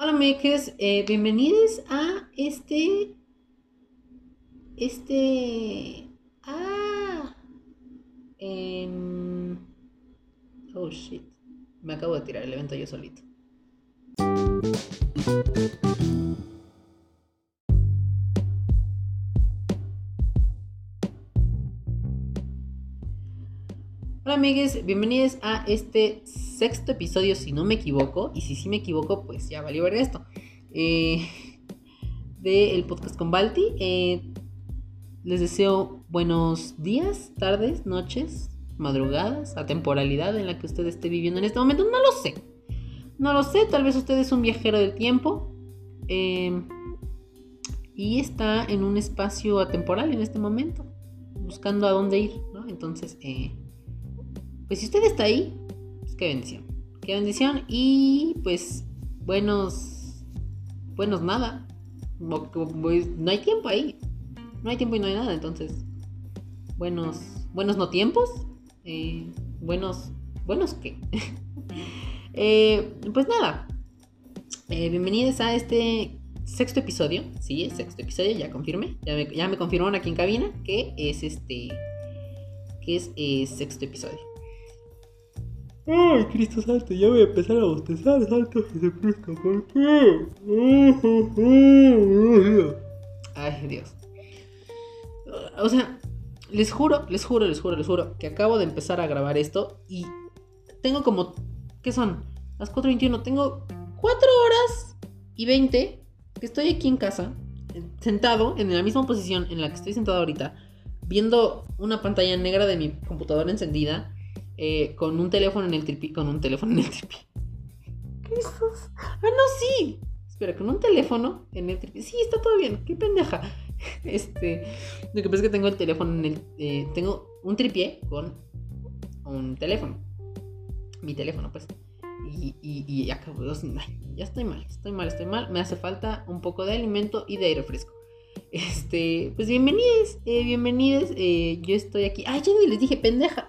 Hola, makers, eh, bienvenidos a este. Este. Ah. em, oh shit. Me acabo de tirar el evento yo solito. Hola amigues, bienvenidos a este sexto episodio si no me equivoco, y si sí me equivoco pues ya valió ver esto, eh, del podcast con Balti. Eh, les deseo buenos días, tardes, noches, madrugadas, a temporalidad en la que usted esté viviendo en este momento, no lo sé. No lo sé, tal vez usted es un viajero del tiempo eh, y está en un espacio atemporal en este momento, buscando a dónde ir. Entonces, eh, pues si usted está ahí, qué bendición. Qué bendición y pues buenos, buenos nada. No, hay tiempo ahí. No hay tiempo y no hay nada. Entonces, buenos, buenos no tiempos. Eh, buenos, buenos qué. eh, pues nada. Eh, bienvenidos a este sexto episodio. Sí, es sexto episodio, ya confirmé. Ya me, ya confirmaron aquí en cabina que es este. Que es eh, sexto episodio. Ay, Cristo Santo, ya voy a empezar a bostezar, Santo Jesucristo, ¿por qué? Ay, Dios. O sea, les juro, les juro, les juro, les juro que acabo de empezar a grabar esto y tengo como, ¿qué son? Las 4.21, tengo 4 horas y 20 que estoy aquí en casa, sentado en la misma posición en la que estoy sentado ahorita, viendo una pantalla negra de mi computadora encendida, eh, con un teléfono en el tripi, con un teléfono en el tripi. ¿Qué es eso? Ah, no, sí. Espera, con un teléfono en el tripi. Sí, está todo bien. Qué pendeja. Este, lo que pasa es que tengo el teléfono en el, eh, tengo un tripié con un teléfono. Mi teléfono, pues. Y, y, y acabo. Ya estoy mal, estoy mal, estoy mal. Me hace falta un poco de alimento y de aire fresco. Este, pues bienvenidos, eh, bienvenidos. Eh, yo estoy aquí. Ay, ya les dije pendeja.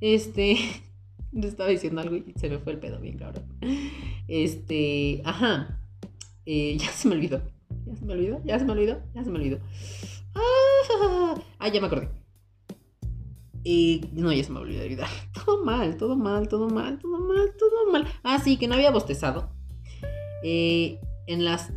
Este, estaba diciendo algo y se me fue el pedo bien cabrón. Este, ajá. Eh, ya se me olvidó. Ya se me olvidó, ya se me olvidó, ya se me olvidó. Ah, ah ya me acordé. Eh, no, ya se me olvidó de olvidar. Todo mal, todo mal, todo mal, todo mal, todo mal. Ah, sí, que no había bostezado. Eh, en las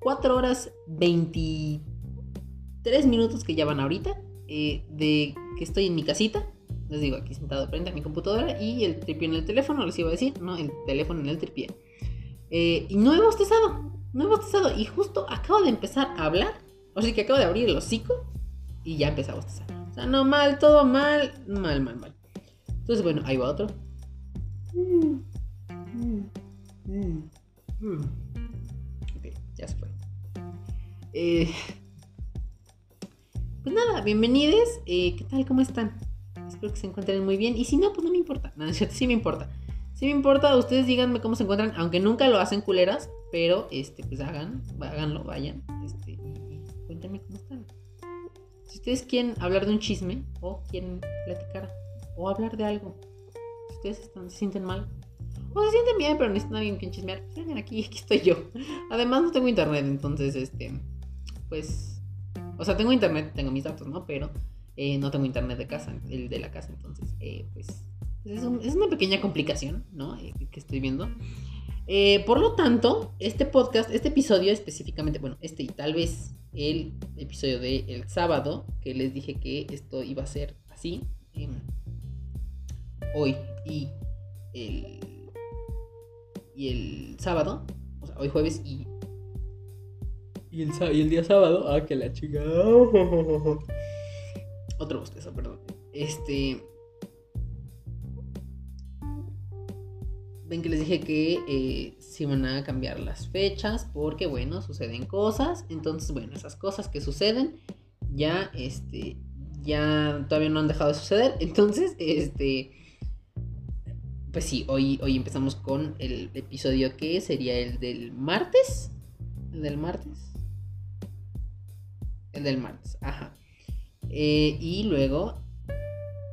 4 horas 23 minutos que ya van ahorita, eh, de que estoy en mi casita, les digo aquí sentado frente a mi computadora y el tripié en el teléfono, les iba a decir, no, el teléfono en el tripié. Eh, y no he bostezado, no he bostezado y justo acabo de empezar a hablar, o sea que acabo de abrir el hocico y ya empecé a bostezar. O sea, no mal, todo mal, mal, mal, mal. Entonces, bueno, ahí va otro. Mm, ok, ya se fue. Eh, pues nada, bienvenidos. Eh, ¿Qué tal? ¿Cómo están? Espero que se encuentren muy bien. Y si no, pues no me importa. No, sí me importa. Sí me importa. Ustedes díganme cómo se encuentran. Aunque nunca lo hacen culeras. Pero, este, pues hagan. Háganlo, vayan. Este, y cuéntenme cómo están. Si ustedes quieren hablar de un chisme. O quieren platicar. O hablar de algo. Si ustedes están, se sienten mal. O se sienten bien, pero necesitan a alguien que chismear. Pues vengan aquí, aquí estoy yo. Además no tengo internet. Entonces, este. Pues o sea, tengo internet, tengo mis datos, ¿no? Pero eh, no tengo internet de casa, el de la casa. Entonces, eh, pues, es, es, una pequeña complicación, ¿no? Eh, que estoy viendo. por lo tanto, este podcast, este episodio específicamente, bueno, este y tal vez el episodio del el sábado, que les dije que esto iba a ser así, em, hoy y el, y el sábado, o sea, hoy jueves y y el, y el día sábado, ah, que la chica. Otro bostezo, perdón. Este. Ven que les dije que eh, se iban a cambiar las fechas porque, bueno, suceden cosas. Entonces, bueno, esas cosas que suceden ya, este, ya todavía no han dejado de suceder. Entonces, este, pues sí, hoy, hoy empezamos con el episodio que sería el del martes. El del martes. El del martes, ajá. Eh, y luego,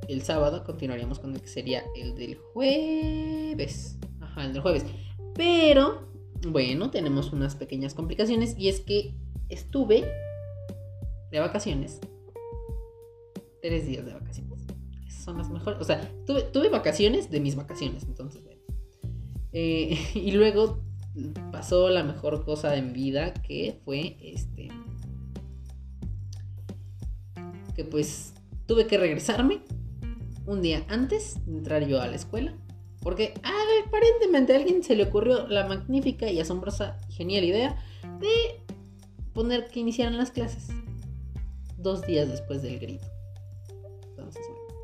el sábado, continuaríamos con el que sería el del jueves. Ajá. El del jueves. Pero, bueno, tenemos unas pequeñas complicaciones y es que estuve de vacaciones. Tres días de vacaciones. Esas son las mejores. O sea, tuve, tuve vacaciones de mis vacaciones, entonces, bueno. Eh, y luego pasó la mejor cosa de mi vida que fue este pues tuve que regresarme un día antes de entrar yo a la escuela porque aparentemente a alguien se le ocurrió la magnífica y asombrosa genial idea de poner que iniciaran las clases dos días después del grito. Entonces, bueno,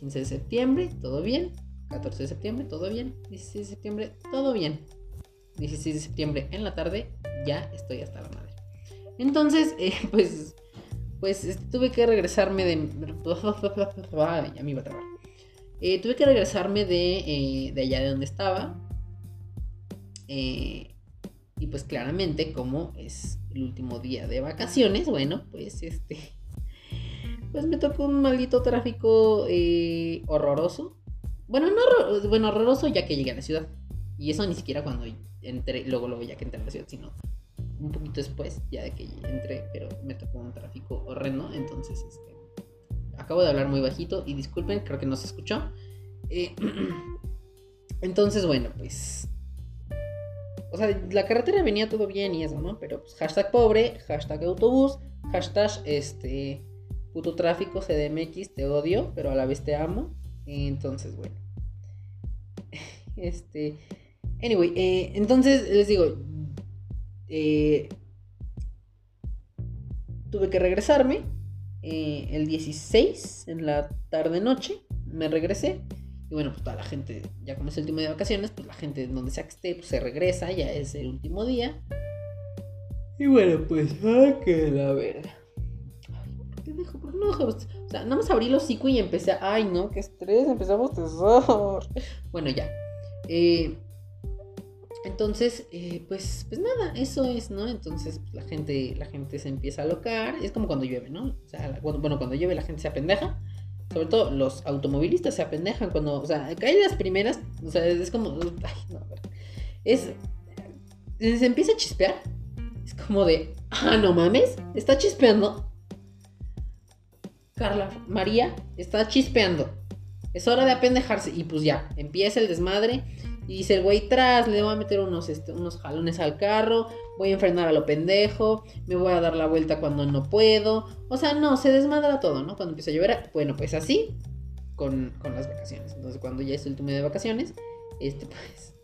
15 de septiembre, todo bien. 14 de septiembre, todo bien. 16 de septiembre, todo bien. 16 de septiembre en la tarde, ya estoy hasta la madre. Entonces, eh, pues, pues tuve que regresarme de... ya me iba a trabar. Eh, tuve que regresarme de, eh, de, allá de donde estaba. y pues claramente, como es el último día de vacaciones, bueno, pues este... Pues me tocó un maldito tráfico horroroso. Bueno, no bueno, horroroso ya que llegué a la ciudad. Y eso ni siquiera cuando entré, luego, luego ya que entré a la ciudad, sino un poquito después, ya de que entré, pero me tocó un tráfico horrendo, entonces, este, acabo de hablar muy bajito y disculpen, creo que no se escuchó. Eh, entonces, bueno, pues, o sea, la carretera venía todo bien y eso, ¿no? Pero pues hashtag pobre, hashtag autobús, hashtag, este, puto tráfico, CDMX, te odio, pero a la vez te amo. Entonces, bueno. Este, Anyway, eh, entonces les digo, eh, tuve que regresarme eh, el 16 en la tarde-noche, me regresé. Y bueno, pues toda la gente, ya como es el último día de vacaciones, pues la gente donde sea que esté, pues se regresa, ya es el último día. Y bueno, pues, ah, que la verga. ¿Por qué dejo? ¿Por qué no? O sea, nada más abrí los hocico y empecé, ay no, qué estrés, empezamos a bostezar. Bueno, ya. Eh, entonces, eh, pues, pues nada, eso es, ¿no? Entonces pues, la gente, la gente se empieza a alocar. Es como cuando llueve, ¿no? O sea, bueno, cuando llueve la gente se apendeja. Sobre todo los automovilistas se apendejan cuando, o sea, caen las primeras, o sea, es como, ay, no, es, se empieza a chispear. Es como de, ah, no mames, está chispeando. Carla, María, está chispeando. Es hora de apendejarse. Y pues ya, empieza el desmadre. Y dice el güey, tras, le voy a meter unos, este, unos jalones al carro, voy a enfrenar a lo pendejo, me voy a dar la vuelta cuando no puedo. O sea, no, se desmadra todo, ¿no? Cuando empieza a llover, bueno, pues así con, las vacaciones. Entonces, cuando ya es el último día de vacaciones, este, pues,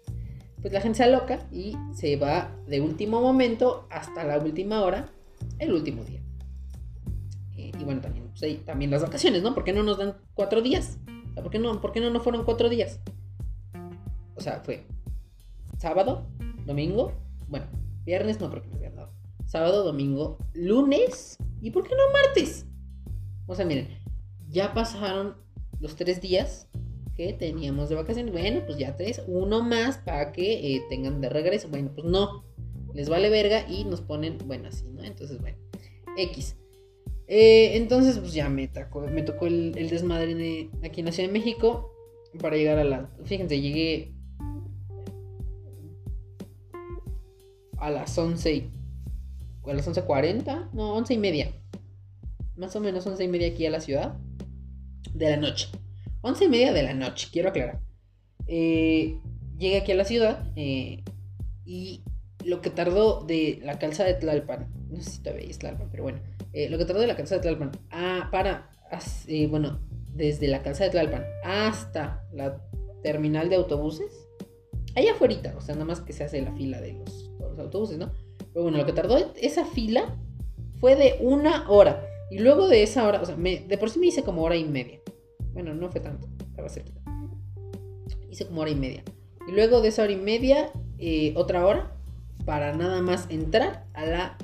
pues la gente se aloca y se va de último momento hasta la última hora, el último día. Eh, y bueno, también, pues, también las vacaciones, ¿no? ¿Por qué no nos dan cuatro días? ¿por qué no, por qué no, no fueron cuatro días? O sea, fue sábado, domingo, bueno, viernes no creo que me dado. Sábado, domingo, lunes y ¿por qué no martes? O sea, miren, ya pasaron los tres días que teníamos de vacaciones. Bueno, pues ya tres, uno más para que eh, tengan de regreso. Bueno, pues no, les vale verga y nos ponen, bueno, así, ¿no? Entonces, bueno, X. Eh, entonces, pues ya me tocó, me tocó el, desmadre de aquí en la Ciudad de México para llegar a la... Fíjense, llegué a las 11 y, a las 11.40, no, 11 y media. Más o menos 11 y media aquí a la ciudad. De la noche. 11 y media de la noche, quiero aclarar. Eh, llegué aquí a la ciudad eh, y lo que tardó de la calzada de Tlalpan, no sé si todavía es Tlalpan, pero bueno, eh, lo que tardó de la calzada de Tlalpan a, para, bueno, desde la calzada de Tlalpan hasta la terminal de autobuses, allá afuera, o sea, nada más que se hace la fila de los los autobuses, ¿no? Pero bueno, lo que tardó esa fila fue de una hora. Y luego de esa hora, o sea, de por sí me hice como hora y media. Bueno, no fue tanto, estaba cerquita. Hice como hora y media. Y luego de esa hora y media, eh, otra hora para nada más entrar a la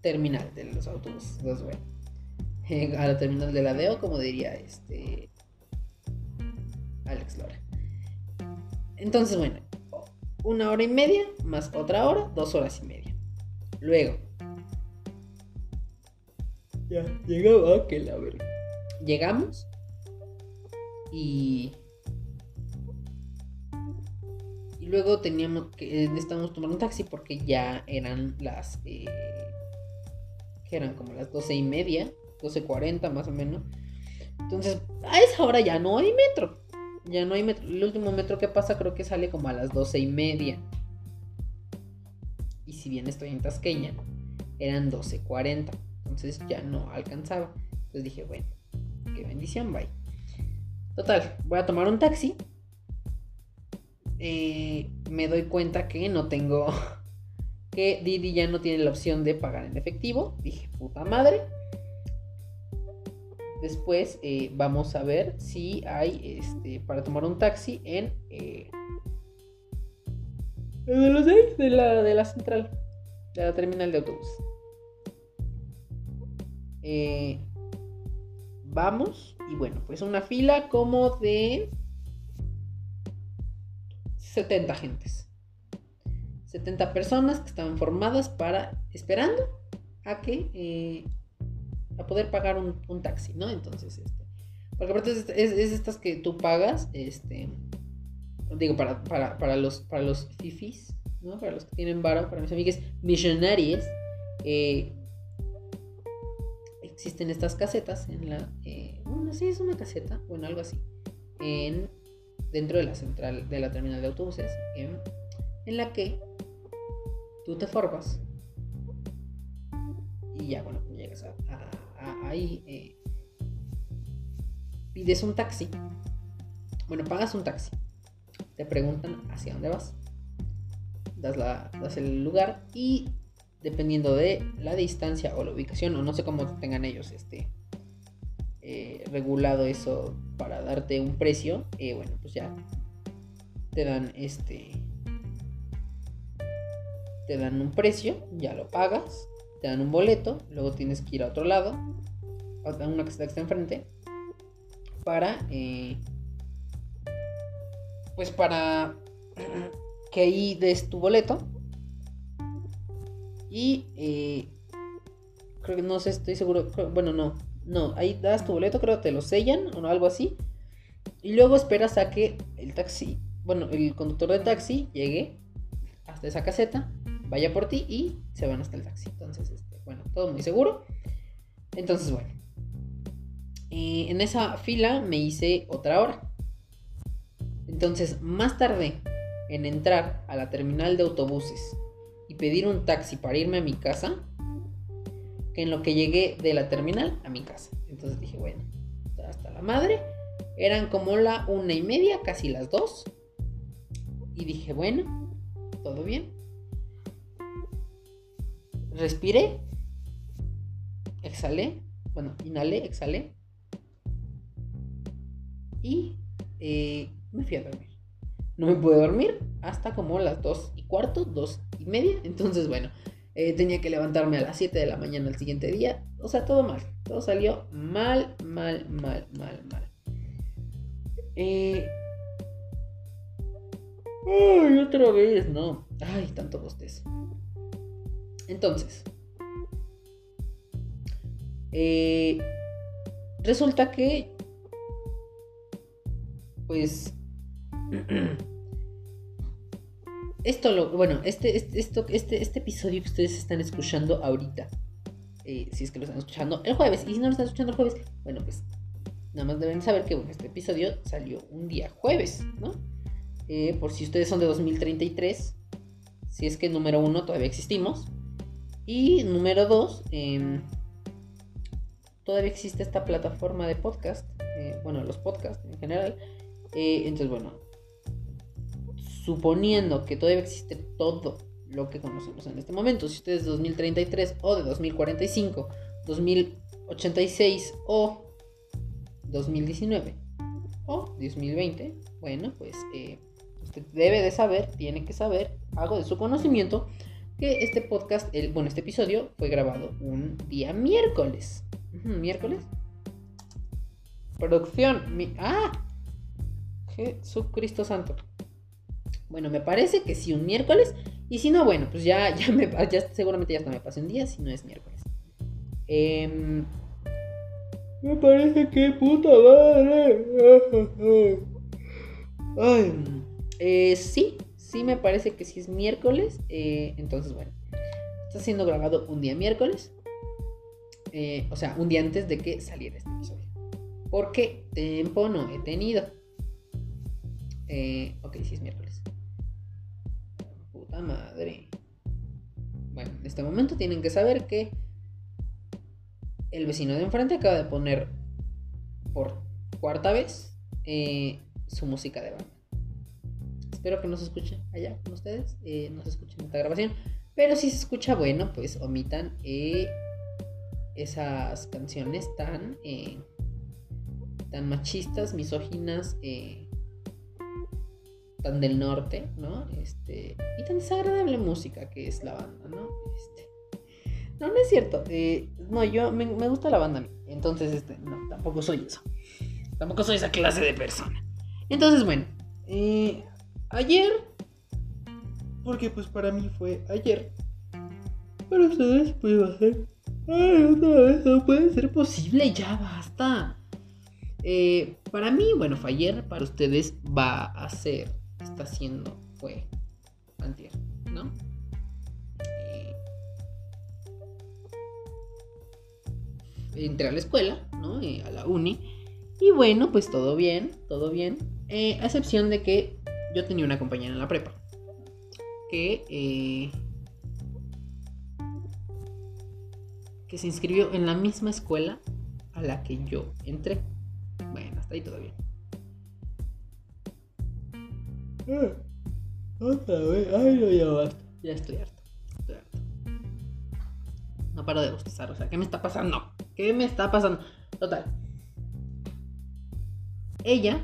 terminal de los autobuses. Entonces, bueno, a la terminal de la DEO, como diría este Alex Lora. Entonces, bueno, una hora y media más otra hora, dos horas y media. Luego. Ya, llegaba que la verga. Llegamos y. y luego teníamos que necesitábamos tomar un taxi porque ya eran las eh, eran como las doce y media, 12.40 más o menos. Entonces, a esa hora ya no hay metro. Ya no hay metro. El último metro que pasa creo que sale como a las doce y media. Y si bien estoy en Tasqueña, eran 12.40. Entonces ya no alcanzaba. Entonces dije, bueno, qué bendición, bye. Total, voy a tomar un taxi. Eh, me doy cuenta que no tengo. Que Didi ya no tiene la opción de pagar en efectivo. Dije, puta madre. Después eh, vamos a ver si hay este, para tomar un taxi en. Eh, de los de, de la, de la central, de la terminal de autobús. Eh, vamos, y bueno, pues una fila como de 70 gentes. 70 personas que estaban formadas para esperando a que a poder pagar un, un taxi, ¿no? Entonces, este, porque aparte es, es, es estas que tú pagas, este, digo, para, para, para, los, para los fifis, ¿no? Para los que tienen varo, para mis amigos millonarios, eh, existen estas casetas en la, eh, bueno, sí es una caseta, bueno, algo así, en, dentro de la central, de la terminal de autobuses, en, en la que tú te formas y ya, bueno, ahí, eh, pides un taxi, bueno, pagas un taxi, te preguntan hacia dónde vas, das, el lugar y dependiendo de la distancia o la ubicación, o no sé cómo tengan ellos este eh, regulado eso para darte un precio, eh, bueno, pues ya te dan este te dan un precio, ya lo pagas, te dan un boleto, luego tienes que ir a otro lado, una que está enfrente, para eh, pues para que ahí des tu boleto y eh, creo que no sé, estoy seguro. bueno, no. No, ahí das tu boleto, creo que te lo sellan o algo así. Y luego esperas a que el taxi, bueno, el conductor de taxi llegue hasta esa caseta, vaya por ti y se van hasta el taxi. Entonces, este, bueno, todo muy seguro. Entonces, bueno. Eh, en esa fila me hice otra hora. Entonces, más tarde en entrar a la terminal de autobuses y pedir un taxi para irme a mi casa que en lo que llegué de la terminal a mi casa. Entonces dije, bueno, hasta la madre. Eran como la una y media, casi las dos. Y dije, bueno, todo bien. Respiré. Exhalé. Bueno, inhalé, exhalé. Y eh, me fui a dormir. No me pude dormir hasta como las dos y cuarto, dos y media. Entonces, bueno, eh, tenía que levantarme a las 7 de la mañana al siguiente día. O sea, todo mal. Todo salió mal, mal, mal, mal, mal. Eh... Ay, otra vez, no. Ay, tanto bostezo. Entonces. resulta que. Pues. Esto lo. Bueno, este, este, esto, este, este episodio que ustedes están escuchando ahorita. eh, si es que lo están escuchando el jueves. Y si no lo están escuchando el jueves, bueno, pues. Nada más deben saber que bueno, este episodio salió un día jueves, ¿no? Eh, por si ustedes son de 2033. Si es que número uno todavía existimos. Y número dos. em, todavía existe esta plataforma de podcast. eh, bueno, los podcasts en general. Eh, entonces, bueno, suponiendo que todavía existe todo lo que conocemos en este momento, si usted es de 2033 o de 2045, 2086 o 2019 o 2020, bueno, pues eh, usted debe de saber, tiene que saber, algo de su conocimiento, que este podcast, el, bueno, este episodio fue grabado un día miércoles. ¿Miércoles? Producción. mi- ¡Ah! Jesucristo Santo. Bueno, me parece que sí, un miércoles. Y si no, bueno, pues ya, ya me ya seguramente ya hasta me pasé un día si no es miércoles. Em, Me parece que puta madre. Ay, eh, sí, sí me parece que sí es miércoles. eh, entonces, bueno, está siendo grabado un día miércoles. eh, o sea, un día antes de que saliera este episodio. Porque tiempo no he tenido. Eh, ok, sí es miércoles. Puta madre. Bueno, en este momento tienen que saber que el vecino de enfrente acaba de poner por cuarta vez eh, su música de banda. Espero que no se escuche allá con ustedes, eh, no se escuche en esta grabación. Pero si se escucha bueno, pues omitan eh, esas canciones tan, tan machistas, misóginas, tan del norte, ¿no? Este, y tan desagradable música que es la banda, ¿no? Este, no, no es cierto. eh, no, yo me, me gusta la banda a mí. Entonces, este, no, tampoco soy eso. Tampoco soy esa clase de persona. Entonces, bueno, eh, ayer, porque pues para mí fue ayer, para ustedes pues va a ser, ay, otra vez, no puede ser posible, ya basta. Eh, para mí, bueno, fue ayer, para ustedes va a ser, está siendo, fue antier, ¿no? Eh, entré a la escuela, ¿no? Eh, a la uni. Y bueno, pues todo bien, todo bien. Eh, a excepción de que yo tenía una compañera en la prepa. Que, que se inscribió en la misma escuela a la que yo entré. Bueno, hasta ahí todo bien. Otra vez. Ay, no, ya estoy harto. Estoy harto. No paro de bostezar. O sea, ¿qué me está pasando? ¿Qué me está pasando? Total. Ella.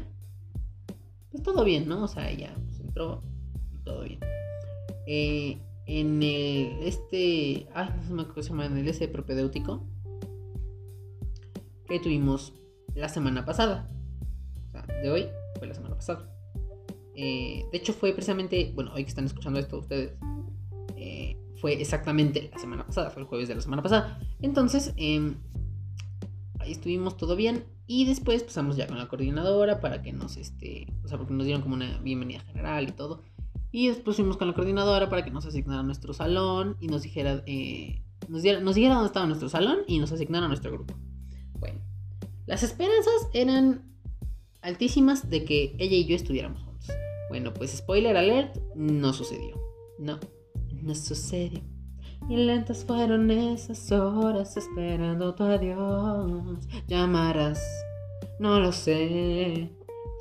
Pues todo bien, ¿no? O sea, ella pues, entró todo bien. Eh, en el. Este. Ay, no sé cómo se llama. En el ese propedéutico. Que tuvimos la semana pasada. O sea, de hoy fue la semana pasada. Eh, de hecho, fue precisamente, bueno, hoy que están escuchando esto ustedes, eh, fue exactamente la semana pasada, fue el jueves de la semana pasada. Entonces, eh, ahí estuvimos todo bien y después pasamos ya con la coordinadora para que nos, este, o sea, porque nos dieron como una bienvenida general y todo. Y después fuimos con la coordinadora para que nos asignara nuestro salón y nos dijera, eh, nos, diera, nos dijera dónde estaba nuestro salón y nos asignara nuestro grupo. Bueno, las esperanzas eran altísimas de que ella y yo estuviéramos. Bueno, pues spoiler alert, no sucedió. No, no sucedió. Y lentas fueron esas horas esperando tu adiós. Llamarás, no lo sé.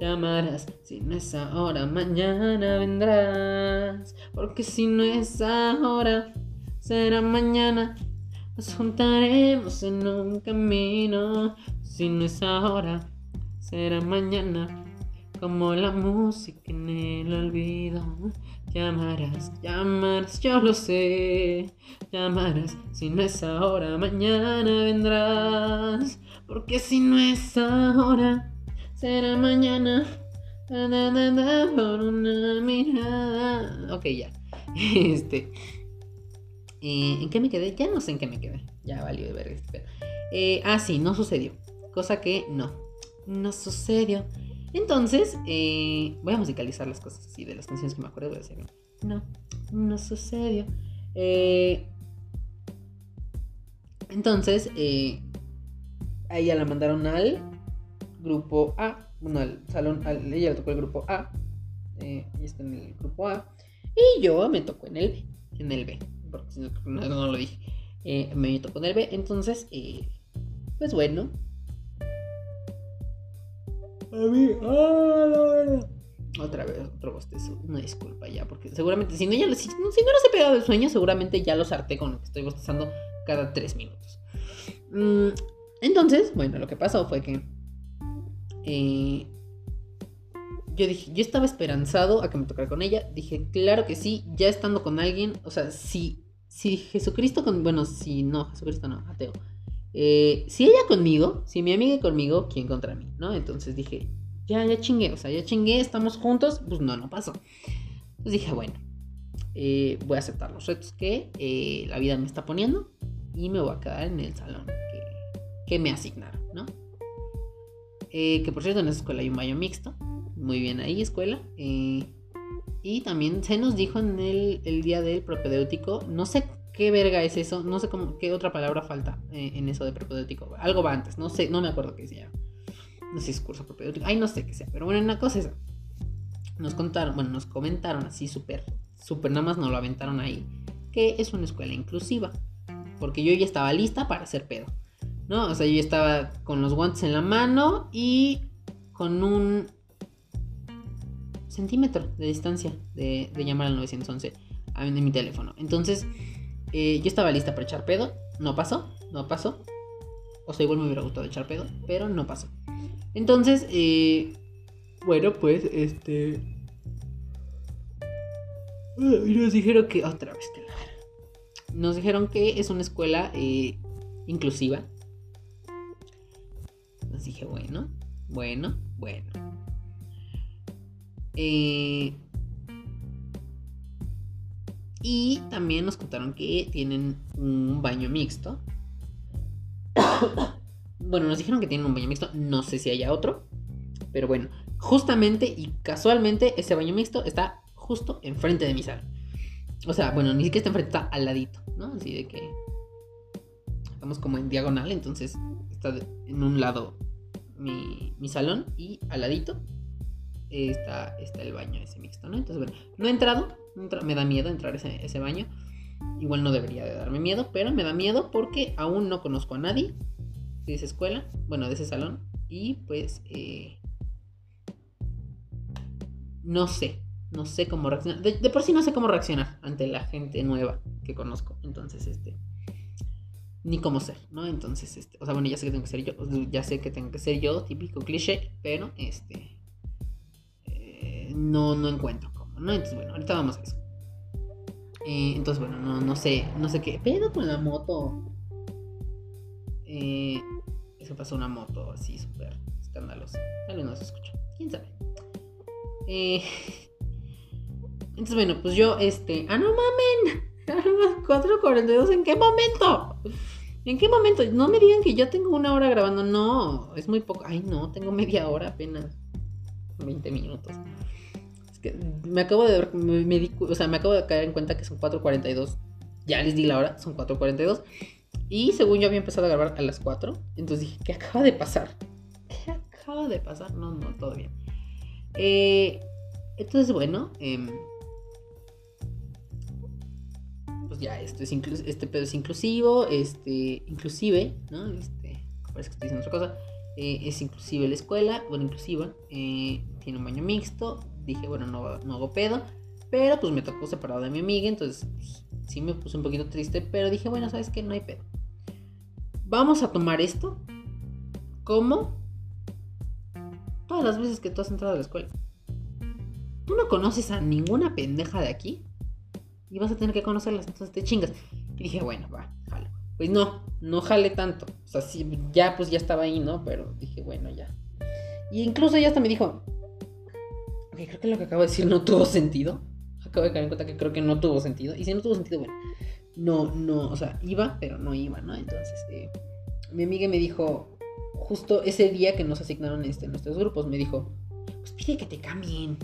Llamarás, si no es ahora, mañana vendrás. Porque si no es ahora, será mañana. Nos juntaremos en un camino. Si no es ahora, será mañana. Como la música en el olvido. Llamarás, llamarás, yo lo sé. Llamarás, si no es ahora, mañana vendrás. Porque si no es ahora, será mañana. Por una mirada. Ok, ya. Este. eh, ¿En qué me quedé? Ya no sé en qué me quedé. Ya valió de ver este. Eh, ah, sí, no sucedió. Cosa que no. No sucedió. Entonces, eh, voy a musicalizar las cosas así de las canciones que me acuerdo. Voy a decir, no, no sucedió. Eh, entonces, eh, a ella la mandaron al grupo A. Bueno, al salón, al- ella le tocó el grupo A. Eh, está en el grupo A. Y yo me tocó en el B. En el B. Porque no, no lo dije. Eh, me tocó en el B. Entonces, eh, pues bueno. A mí. Ah, la. Otra vez, otro bostezo. Una disculpa ya, porque seguramente, si no, ya, si, si no los he pegado el sueño, seguramente ya los harté con lo que estoy bostezando cada tres minutos. Mm, entonces, bueno, lo que pasó fue que eh, yo dije, yo estaba esperanzado a que me tocara con ella. Dije, claro que sí, ya estando con alguien, o sea, si, si Jesucristo con, bueno, si no, Jesucristo no, ateo. Eh, si ella conmigo, si mi amiga conmigo, ¿quién contra mí? ¿No? Entonces dije, ya, ya chingué, o sea, ya chingué, estamos juntos, pues no, no pasó. Entonces dije, bueno, eh, voy a aceptar los retos que eh, la vida me está poniendo y me voy a quedar en el salón que, me asignaron, ¿no? Que por cierto, en esa escuela hay un baño mixto. Muy bien ahí, escuela. Y también se nos dijo en el, el día del propedéutico, no sé qué verga es eso, no sé cómo, qué otra palabra falta eh, en eso de propedéutico. Algo va antes, no sé, no me acuerdo qué se llama. No sé si es curso propedéutico, ay, no sé qué sea, pero bueno, una cosa es esa. Nos contaron, bueno, nos comentaron así súper, súper nada más nos lo aventaron ahí, que es una escuela inclusiva. Porque yo ya estaba lista para hacer pedo. ¿No? O sea, yo ya estaba con los guantes en la mano y con un centímetro de distancia de, llamar al 911 a mi teléfono. Entonces, eh, yo estaba lista para echar pedo. No pasó, no pasó. O sea, igual me hubiera gustado echar pedo, pero no pasó. Entonces, eh, bueno, pues, este... Y nos dijeron que... Otra vez que. Nos dijeron que es una escuela eh, inclusiva. Nos dije, bueno, bueno, bueno. Eh, y también nos contaron que tienen un baño mixto. bueno, nos dijeron que tienen un baño mixto. No sé si haya otro. Pero bueno, justamente y casualmente ese baño mixto está justo enfrente de mi sala. O sea, bueno, ni siquiera está enfrente, está al ladito, ¿no? Así de que estamos como en diagonal, entonces está en un lado mi, mi salón y al ladito está, está el baño ese mixto, ¿no? Entonces, bueno, no he entrado, me da miedo entrar ese, ese baño. Igual no debería de darme miedo, pero me da miedo porque aún no conozco a nadie de esa escuela, bueno, de ese salón, y pues eh, no sé, no sé cómo reaccionar. De, por sí no sé cómo reaccionar ante la gente nueva que conozco. Entonces, este. Ni cómo ser, ¿no? Entonces, este. O sea, bueno, ya sé que tengo que ser yo. Ya sé que tengo que ser yo, típico cliché. Pero, este. Eh, no, no encuentro ¿no? Entonces, bueno, ahorita vamos a eso. Eh, entonces, bueno, no, no sé. No sé qué. Pero con la moto. Eh, eso pasó una moto así súper escandalosa. Tal vez no se escucha. ¿Quién sabe? Eh. Entonces, bueno, pues yo, este. ¡Ah, no mamen! 4.42, ¿en qué momento? ¿En qué momento? No me digan que ya tengo una hora grabando. No, es muy poco. Ay, no, tengo media hora apenas. 20 minutos. Me acabo de me, o sea, me acabo de caer en cuenta que son 4.42. Ya les di la hora, son 4.42. Y según yo había empezado a grabar a las 4. Entonces dije, ¿qué acaba de pasar? ¿Qué acaba de pasar? No, no, todo bien. Eh, entonces, bueno, eh, pues ya, esto es este pedo es inclusivo, este, inclusive, ¿no? Este, parece que estoy diciendo otra cosa. Eh, es inclusive la escuela, bueno, inclusiva, eh, tiene un baño mixto. Dije, bueno, no, no hago pedo, pero pues me tocó separado de mi amiga, entonces pues, sí me puse un poquito triste, pero dije, bueno, ¿sabes qué? No hay pedo. Vamos a tomar esto como todas las veces que tú has entrado a la escuela. Tú no conoces a ninguna pendeja de aquí y vas a tener que conocerlas, entonces te chingas. Y dije, bueno, va, jalo. Pues no, no jale tanto. O sea, sí, ya pues ya estaba ahí, ¿no? Pero dije, bueno, ya. Y incluso ella hasta me dijo, ok, creo que lo que acabo de decir no tuvo sentido. Acabo de caer en cuenta que creo que no tuvo sentido. Y si no tuvo sentido, bueno, no, no, o sea, iba, pero no iba, ¿no? Entonces, eh, mi amiga me dijo, justo ese día que nos asignaron este, nuestros grupos, me dijo, pues pide que te cambien.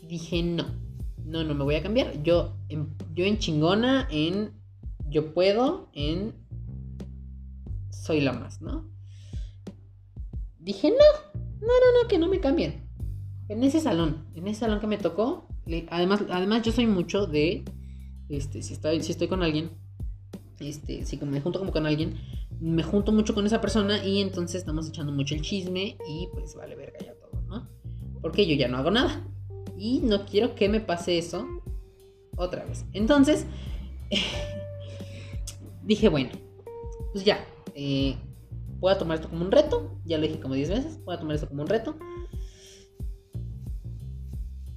Y dije, no, no, no me voy a cambiar. Yo en, yo en chingona, en yo puedo, en soy la más, ¿no? Dije, no, no, no, no, que no me cambien. En ese salón, en ese salón que me tocó, además, además yo soy mucho de, este, si estoy, con alguien, este, si me junto como con alguien, me junto mucho con esa persona y entonces estamos echando mucho el chisme y pues vale verga ya todo, ¿no? Porque yo ya no hago nada. Y no quiero que me pase eso otra vez. Entonces, dije, bueno, pues ya, eh, voy a tomar esto como un reto. Ya lo dije como 10 veces, voy a tomar esto como un reto.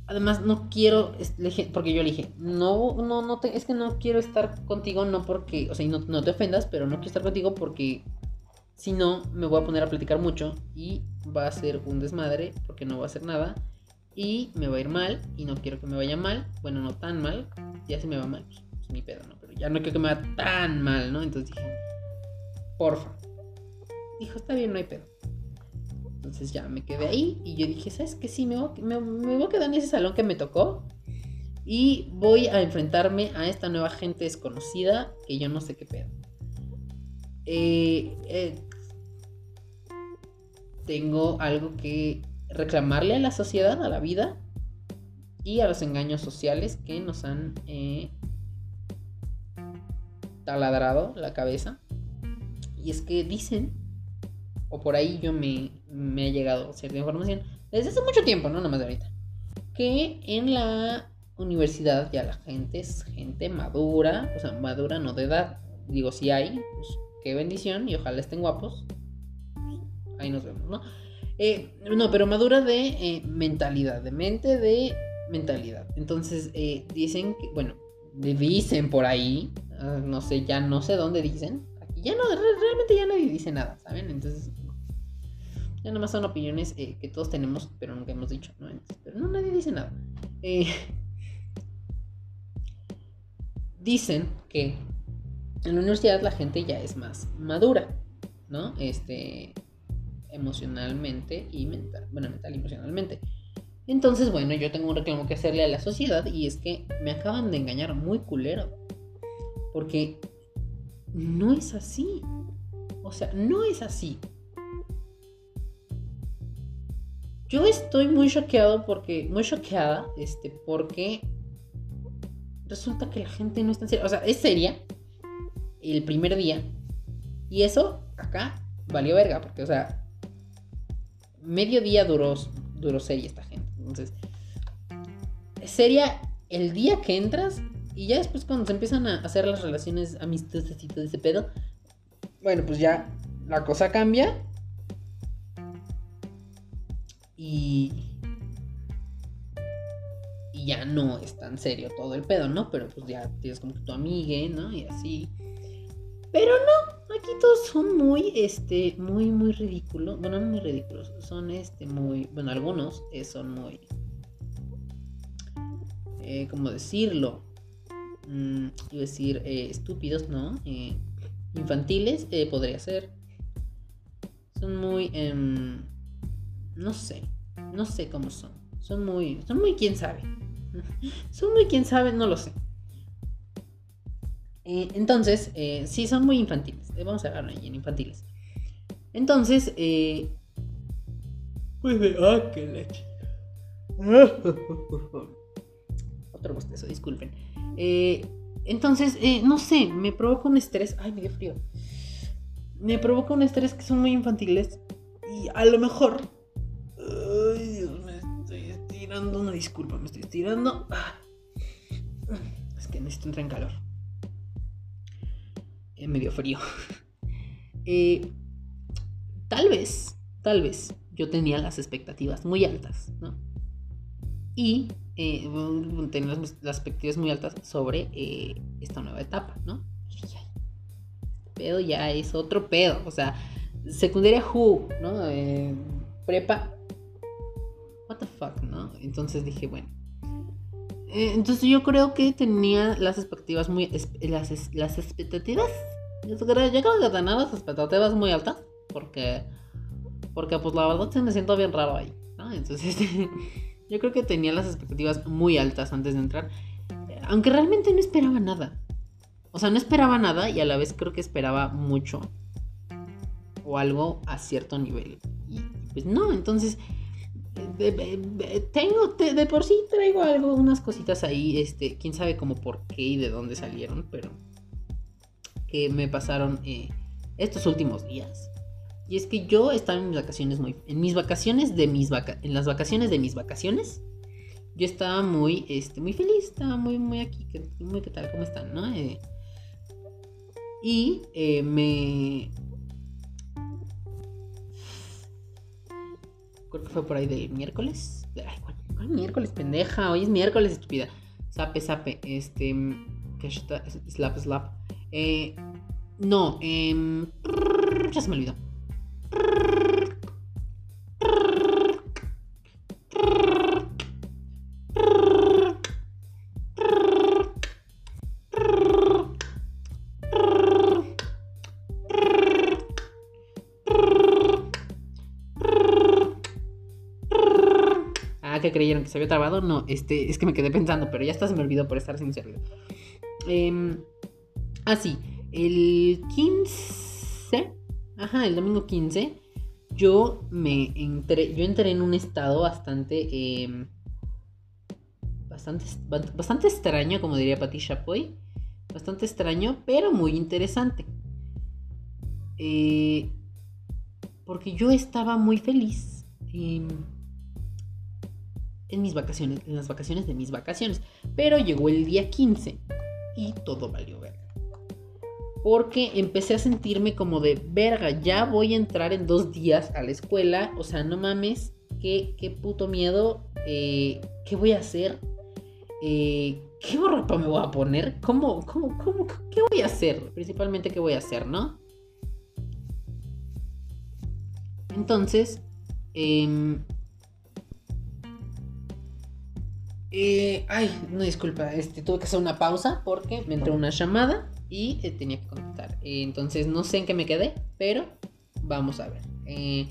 Además, no quiero, porque yo le dije, no, no, no, te, es que no quiero estar contigo, no porque, o sea, no, no te ofendas, pero no quiero estar contigo porque si no, me voy a poner a platicar mucho y va a ser un desmadre porque no va a hacer nada y me va a ir mal y no quiero que me vaya mal, bueno, no tan mal, ya si me va mal, pues, ni pedo, ¿no? Pero ya no quiero que me vaya tan mal, ¿no? Entonces dije, porfa. Dijo, está bien, no hay pedo. Entonces ya me quedé ahí y yo dije, ¿sabes qué? Sí, me voy, me, voy a quedar en ese salón que me tocó. Y voy a enfrentarme a esta nueva gente desconocida que yo no sé qué pedo. Eh, eh, tengo algo que reclamarle a la sociedad, a la vida y a los engaños sociales que nos han eh, taladrado la cabeza. Y es que dicen, o por ahí yo me, me ha llegado cierta información, desde hace mucho tiempo, no más de ahorita, que en la universidad ya la gente es gente madura, o sea, madura no de edad, digo, si hay, pues qué bendición y ojalá estén guapos. Ahí nos vemos, ¿no? Eh, no, pero madura de eh, mentalidad, de mente, de mentalidad. Entonces, eh, dicen que, bueno, dicen por ahí, ah, no sé, ya no sé dónde dicen. Aquí ya no, realmente ya nadie dice nada, ¿saben? Entonces, ya nomás son opiniones que todos tenemos, pero nunca hemos dicho, ¿no? pero no, nadie dice nada. dicen que en la universidad la gente ya es más madura, ¿no? Este, emocionalmente y mental, bueno, mental y emocionalmente. Entonces, bueno, yo tengo un reclamo que hacerle a la sociedad y es que me acaban de engañar muy culero. Porque no es así. O sea, no es así. Yo estoy muy choqueado porque, muy choqueada, este, porque resulta que la gente no está en serio. O sea, es seria, el primer día. Y eso acá valió verga, porque, o sea, medio día duró, duró seria esta gente. Entonces, seria el día que entras y ya después cuando se empiezan a hacer las relaciones amistosas y todo ese pedo, bueno, pues ya la cosa cambia. Y... Y ya no es tan serio todo el pedo, ¿no? Pero pues ya tienes como que tu amigue, ¿no? Y así. Pero no, aquí todos son muy, este, muy, muy ridículos. Bueno, no muy ridículos, son, este, muy, bueno, algunos eh, son muy, eh, ¿cómo decirlo? Mm, iba a decir, eh, estúpidos, ¿no? Eh, infantiles, podría ser. Son muy, em, no sé, no sé cómo son. Son muy, son muy, quién sabe. son muy, quién sabe, no lo sé. Eh, entonces, eh, sí, son muy infantiles. Eh, vamos a hablar ahí en infantiles. Entonces, pues de. ¡Ah, qué leche! Otro bostezo, disculpen. entonces, no sé, me provoca un estrés. Ay, me dio frío. Me provoca un estrés que son muy infantiles. Y a lo mejor. Estirando. Una disculpa, me estoy estirando. Ah. Es que necesito entrar en calor medio frío. Eh, tal vez, tal vez yo tenía las expectativas muy altas, ¿no? Y eh, tenía las, expectativas muy altas sobre eh, esta nueva etapa, ¿no? Este pedo ya es otro pedo, o sea, secundaria Who, ¿no? prepa, what the fuck, ¿no? Entonces dije, bueno, eh, entonces yo creo que tenía las expectativas muy... Las, las expectativas... Yo creo, que tenía las expectativas muy altas. Porque... Porque pues la verdad se me siento bien raro ahí. ¿no? Entonces yo creo que tenía las expectativas muy altas antes de entrar. Aunque realmente no esperaba nada. O sea, no esperaba nada y a la vez creo que esperaba mucho. O algo a cierto nivel. Y pues no, entonces tengo, de por sí traigo algo, unas cositas ahí, este, quién sabe cómo por qué y de dónde salieron, pero que me pasaron eh, estos últimos días. Y es que yo estaba en mis vacaciones muy, en mis vacaciones de mis vaca, en las vacaciones de mis vacaciones, yo estaba muy, este, muy feliz, estaba muy, muy aquí, muy qué tal, cómo están, ¿no? Eh, y eh, me, fue por ahí del miércoles. Ay, ¿cuál, miércoles, pendeja? Hoy es miércoles, estúpida. Sape, sape. Este. Está. Slap, slap. Eh. No, eh, ya se me olvidó. Que se había trabado. No, este, es que me quedé pensando, pero ya hasta se me olvidó por estar sin servido. Eh, ah, sí, el 15, ajá, el domingo 15, yo me entré, yo entré en un estado bastante, eh, bastante, bastante extraño, como diría Pati Chapoy. Bastante extraño, pero muy interesante. Eh, porque yo estaba muy feliz en, en mis vacaciones, en las vacaciones de mis vacaciones. Pero llegó el día 15 y todo valió verga. Porque empecé a sentirme como de verga, ya voy a entrar en dos días a la escuela. O sea, no mames, qué, qué puto miedo. Eh, ¿Qué voy a hacer? Eh, ¿Qué ropa me voy a poner? ¿Cómo, cómo, cómo, qué voy a hacer? Principalmente, ¿qué voy a hacer, no? Entonces, eh, eh, ay, no disculpa, este, tuve que hacer una pausa porque me entró una llamada y eh, tenía que conectar. Eh, entonces, no sé en qué me quedé, pero vamos a ver. Eh,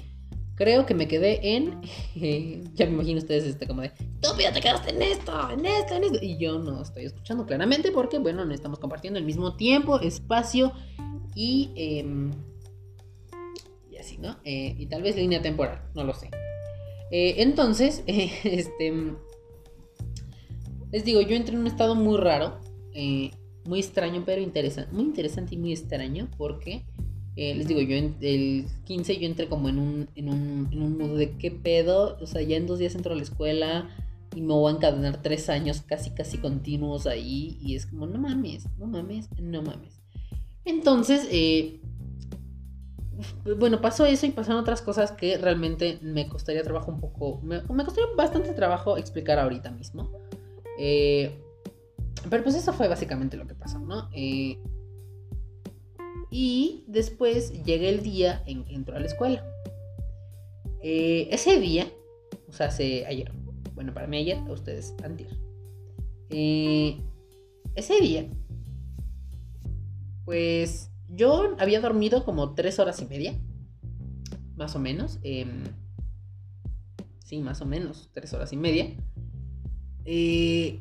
creo que me quedé en. ya me imagino ustedes este como de. Estúpido, te quedaste en esto, en esto, en esto. Y yo no estoy escuchando claramente porque, bueno, no estamos compartiendo el mismo tiempo, espacio y. Em, y así, ¿no? Y tal vez línea temporal, no lo sé. Entonces, este. Les digo, yo entré en un estado muy raro. Eh, muy extraño, pero interesante. Muy interesante y muy extraño porque. Eh, les digo, yo en el 15 yo entré como en un, en un, en un modo de qué pedo. O sea, ya en dos días entro a la escuela y me voy a encadenar tres años casi, casi continuos ahí. Y es como, no mames, no mames, no mames. Entonces, eh, bueno, pasó eso y pasaron otras cosas que realmente me costaría trabajo un poco. Me, me costaría bastante trabajo explicar ahorita mismo. Eh, pero pues eso fue básicamente lo que pasó, ¿no? Eh, y después llega el día en que entró a la escuela. Eh, ese día, o sea, hace ayer, bueno, para mí ayer, a ustedes antier. Ese día, pues yo había dormido como tres horas y media, más o menos. em, sí, más o menos, tres horas y media. Eh,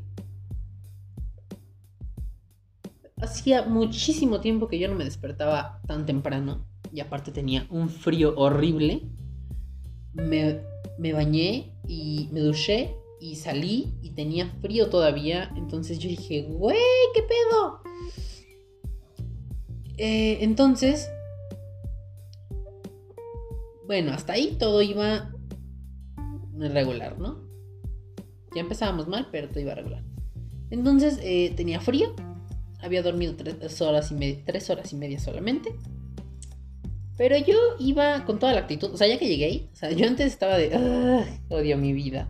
hacía muchísimo tiempo que yo no me despertaba tan temprano. Y aparte tenía un frío horrible. Me, me bañé y me duché y salí y tenía frío todavía. Entonces yo dije, güey, ¿qué pedo? Eh, entonces, bueno, hasta ahí todo iba regular, ¿no? Ya empezábamos mal, pero todo iba regular. Entonces eh, tenía frío. Había dormido tres horas, y media, tres horas y media solamente. Pero yo iba con toda la actitud. O sea, ya que llegué ahí. O sea, yo antes estaba de. "Ah, odio mi vida.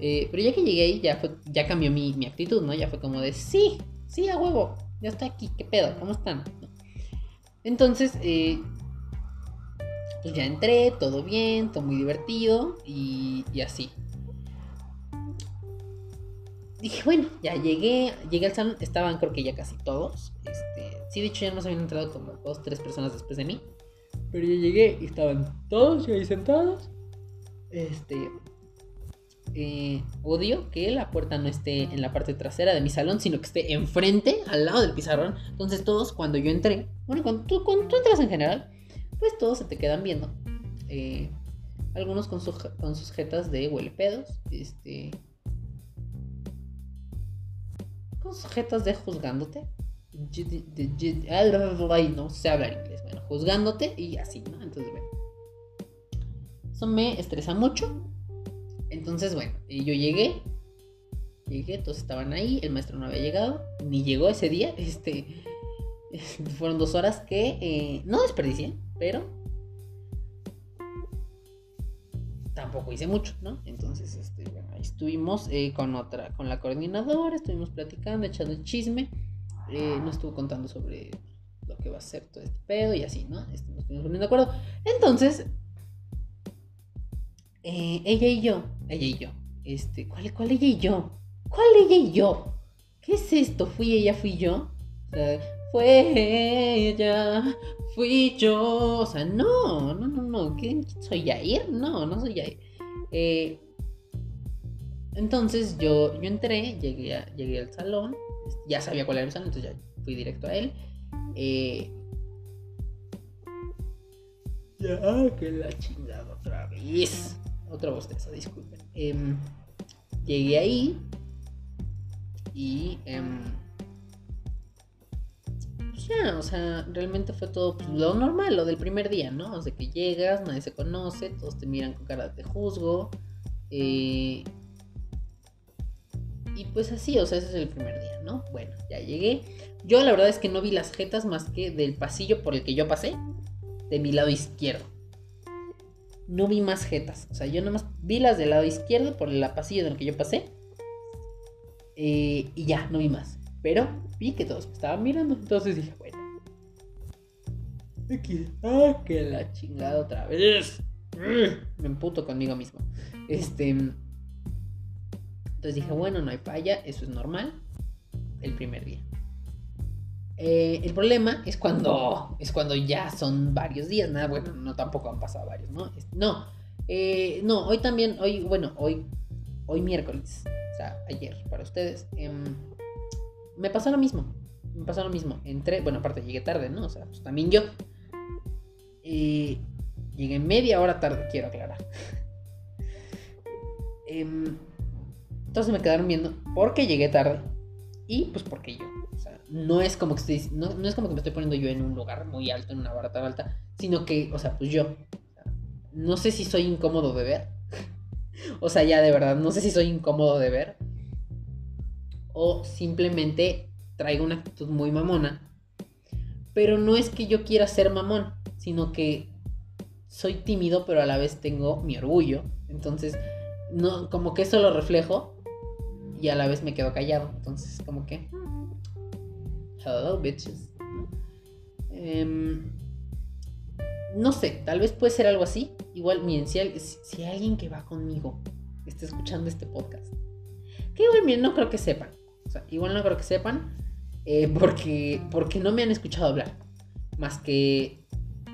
Eh, pero ya que llegué ya, ya cambió mi, mi actitud, ¿no? Ya fue como de. Sí, sí, a huevo. Ya está aquí. ¿Qué pedo? ¿Cómo están? Entonces, eh, pues ya entré, todo bien, todo muy divertido y así. Dije, bueno, ya llegué, llegué al salón, estaban creo que ya casi todos. Este, sí, de hecho ya nos habían entrado como dos, tres personas después de mí. Pero yo llegué y estaban todos ahí sentados. Este, eh, odio que la puerta no esté en la parte trasera de mi salón, sino que esté enfrente, al lado del pizarrón. Entonces todos, cuando yo entré, bueno, cuando tú, cuando entras en general, pues todos se te quedan viendo. Eh, algunos con, su, con sus jetas de huele pedos, este... Jetas de juzgándote. Ay, no sé hablar inglés. Bueno, juzgándote y así, ¿no? Entonces, bueno. Eso me estresa mucho. Entonces, bueno, yo llegué. Llegué, todos estaban ahí. El maestro no había llegado. Ni llegó ese día. Este. Fueron dos horas que eh, no desperdicié, pero tampoco hice mucho, ¿no? Entonces, este, estuvimos eh, con otra, con la coordinadora, estuvimos platicando, echando chisme. Eh, nos estuvo contando sobre lo que va a ser todo este pedo y así, ¿no? Estuvimos poniendo de acuerdo. Entonces, eh, ella y yo, ella y yo, este, ¿cuál, ¿cuál ella y yo? ¿Cuál ella y yo? ¿Qué es esto? ¿Fui ella, fui yo? O sea, fue ella, fui yo. O sea, no, no, no, no. ¿Qué soy Yair? No, no soy Yair. Eh, entonces yo, yo entré, llegué, llegué al salón, ya sabía cuál era el salón, entonces ya fui directo a él. Eh, ya, que la chingada otra vez. Otra bostezo, disculpen. Em, llegué ahí y em, pues ya, o sea, realmente fue todo pues, lo normal, lo del primer día, ¿no? O sea, que llegas, nadie se conoce, todos te miran con cara de juzgo. eh, y pues así, o sea, ese es el primer día, ¿no? Bueno, ya llegué. Yo la verdad es que no vi las jetas más que del pasillo por el que yo pasé, de mi lado izquierdo. No vi más jetas, o sea, yo nomás vi las del lado izquierdo por el pasillo del que yo pasé. eh, y ya, no vi más. Pero vi que todos me estaban mirando, entonces dije, bueno. X, ah, que la chingada otra vez. Me emputo conmigo mismo. Este. Entonces dije, bueno, no hay falla, eso es normal. El primer día. Eh, el problema es cuando es cuando ya son varios días, nada, bueno, no tampoco han pasado varios, ¿no? No, eh, no, hoy también, hoy, bueno, hoy, hoy miércoles, o sea, ayer para ustedes, em, me pasó lo mismo, me pasó lo mismo. Entré, bueno, aparte llegué tarde, ¿no? O sea, pues también yo. Llegué media hora tarde, quiero aclarar. Entonces me quedaron viendo porque llegué tarde y pues porque yo. O sea, no es como que estoy, no, es como que me estoy poniendo yo en un lugar muy alto, en una barra tan alta, sino que, o sea, pues yo. No sé si soy incómodo de ver. o sea, ya de verdad, no sé si soy incómodo de ver. O simplemente traigo una actitud muy mamona. Pero no es que yo quiera ser mamón, sino que soy tímido, pero a la vez tengo mi orgullo. Entonces, no, como que eso lo reflejo y a la vez me quedo callado. Entonces, como que. hmm, Hello, bitches. Em, no sé, tal vez puede ser algo así. Igual, miren, si, si- si alguien que va conmigo está escuchando este podcast, que igual, no creo que sepan. O sea, igual no creo que sepan, eh, porque, porque no me han escuchado hablar. Más que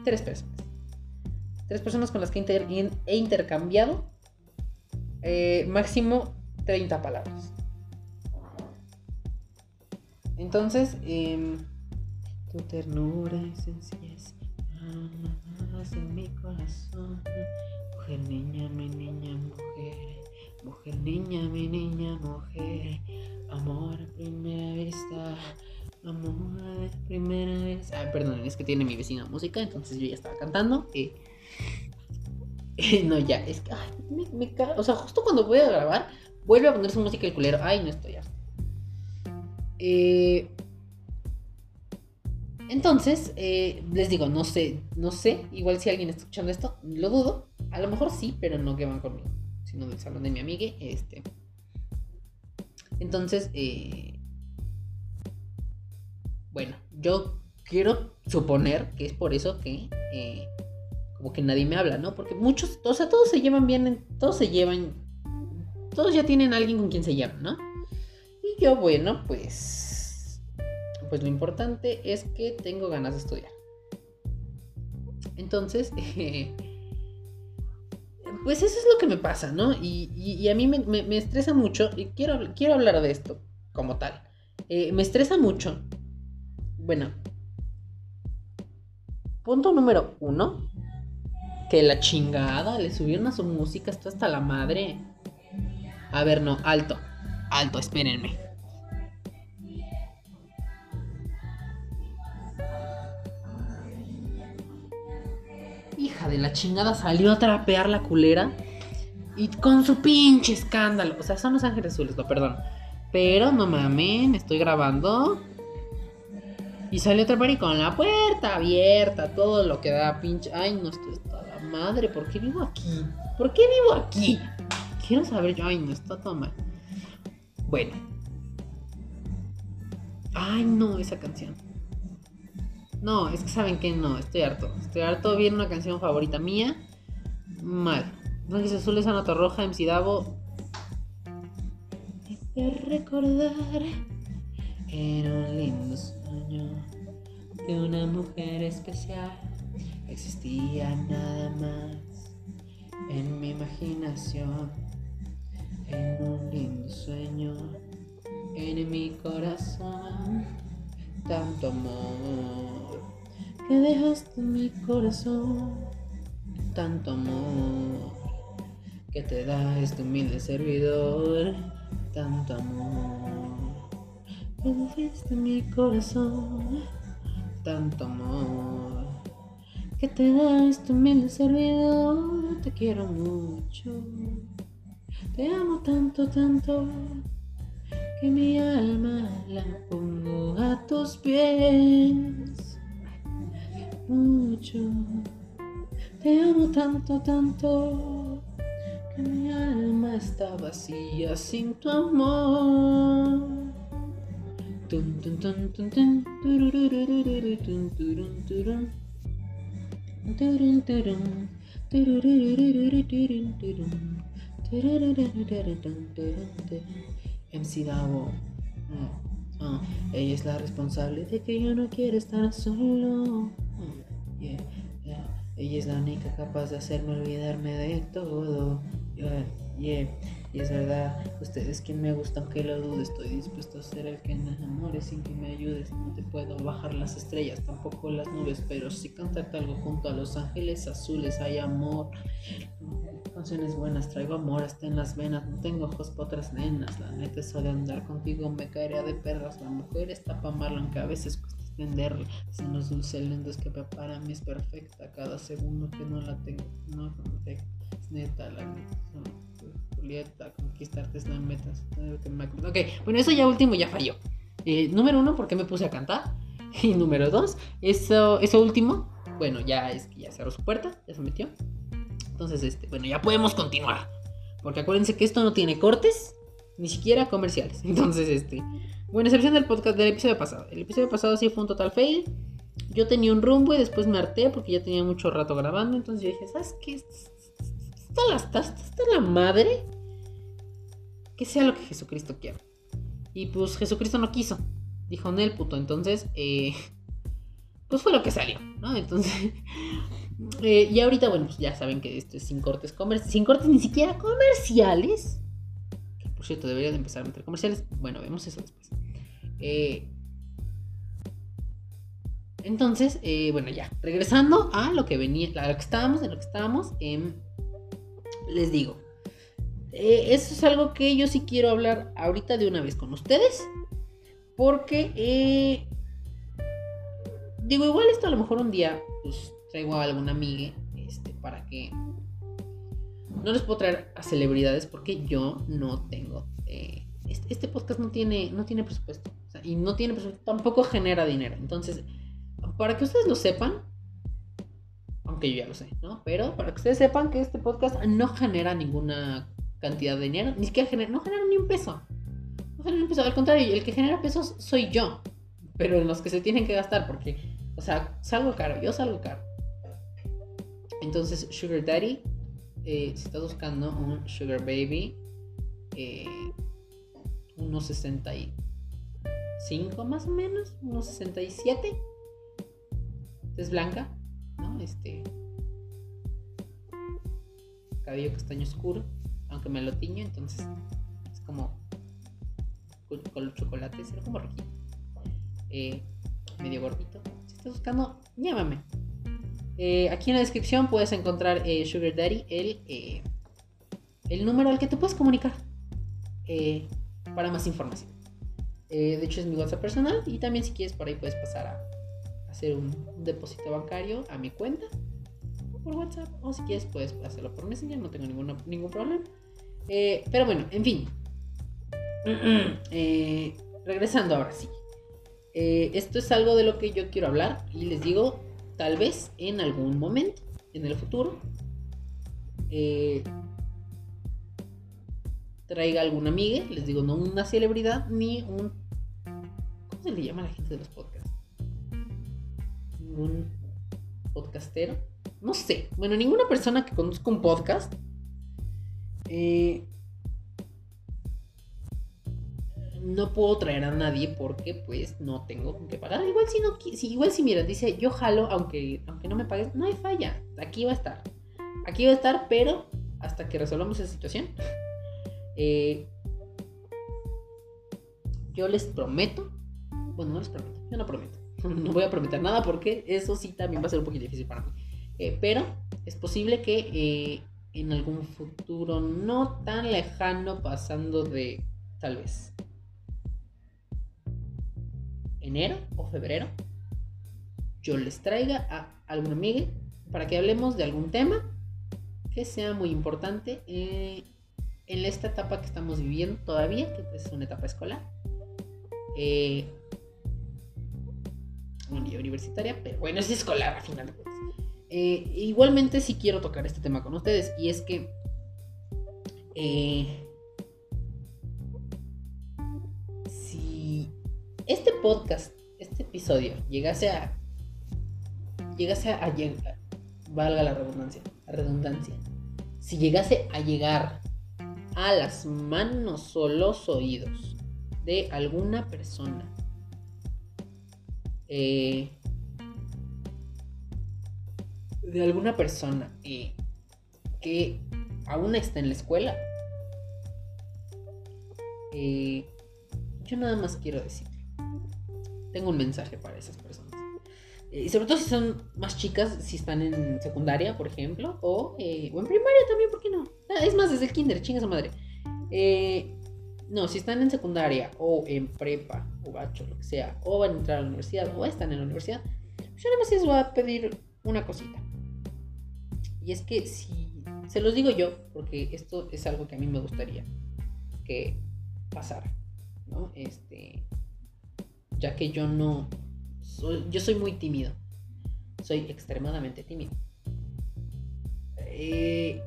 tres personas. Tres personas con las que he intercambiado eh, máximo 30 palabras. Entonces, em, tu ternura y sencillez amas en mi corazón. Mujer, niña, mi niña, mujer. Mujer, niña, mi niña, mujer. Amor a primera vista. Amor primera vez. Ah, perdón, es que tiene mi vecina música, entonces yo ya estaba cantando. eh. no, ya, es que. Ay, me, me. O sea, justo cuando voy a grabar, vuelve a poner su música el culero. Ay, no estoy harto. Eh, entonces, eh, les digo, no sé, no sé. Igual si alguien está escuchando esto, lo dudo. A lo mejor sí, pero no que van conmigo, sino del salón de mi amiga. Este. Entonces, eh, bueno, yo quiero suponer que es por eso que como que nadie me habla, ¿no? Porque muchos, o sea, todos se llevan bien, en- todos se llevan, todos ya tienen alguien con quien se llevan, ¿no? Y yo, bueno, pues, pues lo importante es que tengo ganas de estudiar. Entonces, pues eso es lo que me pasa, ¿no? Y, a mí me, me- estresa mucho, y quiero, quiero hablar de esto como tal. Eh, me estresa mucho. Bueno. Punto número uno. Que la chingada, le subieron a su música, esto hasta la madre. A ver, no, alto. Alto, espérenme. De la chingada salió a trapear la culera. Y con su pinche escándalo. O sea, son los ángeles azules, no, perdón. Pero no mamen, estoy grabando. Y salió a trepar y con la puerta abierta, todo lo que da pinche. Ay, no, esto está la madre. ¿Por qué vivo aquí? ¿Por qué vivo aquí? Quiero saber yo. Ay, no, está todo mal. Bueno. Ay, no, esa canción. No, es que saben que no, estoy harto. Estoy harto. Viene una canción favorita mía. Mal. Ángeles Azules, Ana Roja, MC Davo. De recordar era un lindo sueño de una mujer especial. Existía nada más en mi imaginación. En un lindo sueño en mi corazón. Tanto amor que dejaste en mi corazón. Tanto amor que te da este humilde servidor. Tanto amor que dejaste en mi corazón. Tanto amor que te da este humilde servidor. Te quiero mucho. Te amo tanto, tanto que mi alma la pongo a tus pies. Mucho. Te amo tanto, tanto que mi alma está vacía sin tu amor. MC Davo. Mm, ah, ella es la responsable de que yo no quiera estar solo. Yeah, yeah. Ella es la única capaz de hacerme olvidarme de todo. Yeah, yeah. Y es verdad, usted es quien me gusta, aunque lo dude. Estoy dispuesto a ser el que me enamore sin que me ayudes. No te puedo bajar las estrellas, tampoco las nubes, pero sí cantarte algo junto a los ángeles azules. Hay amor, canciones buenas, traigo amor hasta en las venas. No tengo ojos para otras nenas. La neta, eso de andar contigo me caería de perras. La mujer está para amarla, aunque a veces cuesta entenderla. Son los dulces lindos que para mí es perfecta. Cada segundo que no la tengo, no. Es neta, la neta. Julieta, conquistarte es la meta. Ok, bueno, eso ya último ya falló. Eh, número uno, porque me puse a cantar. Y número dos, eso, eso último, bueno, ya es que ya cerró su puerta, ya se metió. Entonces, este, bueno, ya podemos continuar. Porque acuérdense que esto no tiene cortes, ni siquiera comerciales. Entonces, este, bueno, excepción del podcast del episodio pasado. El episodio pasado sí fue un total fail. Yo tenía un rumbo y después me harté porque ya tenía mucho rato grabando. Entonces yo dije, ¿sabes qué? Está la, está, está la madre. Que sea lo que Jesucristo quiera. Y pues Jesucristo no quiso. Dijo Nel, puto. Entonces, eh, pues fue lo que salió, ¿no? Entonces, eh, y ahorita, bueno, pues ya saben que esto es sin cortes comerciales, sin cortes ni siquiera comerciales. Por empezar a meter comerciales. Bueno, vemos eso después. Eh, entonces, eh, bueno, ya, regresando a lo que venía, a lo que estábamos, en lo que estábamos, em, les digo, eso es algo que yo sí quiero hablar ahorita de una vez con ustedes, porque, digo, igual esto a lo mejor un día, pues traigo a alguna amiga este, para que... No les puedo traer a celebridades porque yo no tengo... Eh, este, este, podcast no tiene, no tiene presupuesto. y no tiene presupuesto, tampoco genera dinero. Entonces, para que ustedes lo sepan, aunque yo ya lo sé, ¿no? Pero para que ustedes sepan que este podcast no genera ninguna cantidad de dinero, ni siquiera genera, no genera ni un peso. No genera ni un peso, al contrario, el que genera pesos soy yo, pero en los que se tienen que gastar, porque, o sea, salgo caro, yo salgo caro. Entonces, Sugar Daddy, eh, si estás buscando un Sugar Baby, eh, unos 65 más o menos, unos 67. Es blanca, ¿no? Este. Cabello castaño oscuro, aunque me lo tiño, entonces es como color chocolate, es como rojito. Eh, medio gordito. Si estás buscando, llámame. Eh, aquí en la descripción puedes encontrar eh, Sugar Daddy, el, eh, el número al que te puedes comunicar para más información. de hecho es mi WhatsApp personal y también si quieres por ahí puedes pasar a hacer un, depósito bancario a mi cuenta por WhatsApp o si quieres puedes hacerlo por Messenger, no tengo ningún problema. pero bueno, en fin. regresando ahora sí. esto es algo de lo que yo quiero hablar y les digo, tal vez en algún momento, en el futuro, eh, traiga alguna amiga, les digo, no una celebridad ni un... ¿Cómo se le llama a la gente de los podcasts? ¿Ningún podcastero? No sé. Bueno, ninguna persona que conozca un podcast. Eh, no puedo traer a nadie porque pues no tengo con qué pagar. Igual si no, si, igual si mira, dice yo jalo, aunque, aunque no me pagues, no hay falla. Aquí va a estar. Aquí va a estar, pero hasta que resolvamos esa situación. Eh, yo les prometo, bueno, no les prometo, yo no prometo, no voy a prometer nada porque eso sí también va a ser un poquito difícil para mí. Eh, pero es posible que eh, en algún futuro no tan lejano, pasando de tal vez enero o febrero, yo les traiga a algún amigo para que hablemos de algún tema que sea muy importante eh, en esta etapa que estamos viviendo todavía, que es una etapa escolar. Eh, universitaria, pero bueno, es escolar a final de. Eh, igualmente sí quiero tocar este tema con ustedes y es que eh, este podcast, este episodio llegase a llegase a, llegar, valga la redundancia, redundancia, si llegase a llegar a las manos o los oídos de alguna persona eh, de alguna persona eh, que aún está en la escuela, eh, yo nada más quiero decir, tengo un mensaje para esas personas. Y sobre todo si son más chicas, si están en secundaria, por ejemplo, o, o en primaria también, ¿por qué no? Ah, es más, desde el kinder, chinga su madre. no, si están en secundaria o en prepa o bacho, lo que sea, o van a entrar a la universidad o están en la universidad, yo nada más les voy a pedir una cosita. Y es que si, se los digo yo, porque esto es algo que a mí me gustaría que pasara, ¿no? Este, ya que yo no, soy, yo soy muy tímido, soy extremadamente tímido. Eh,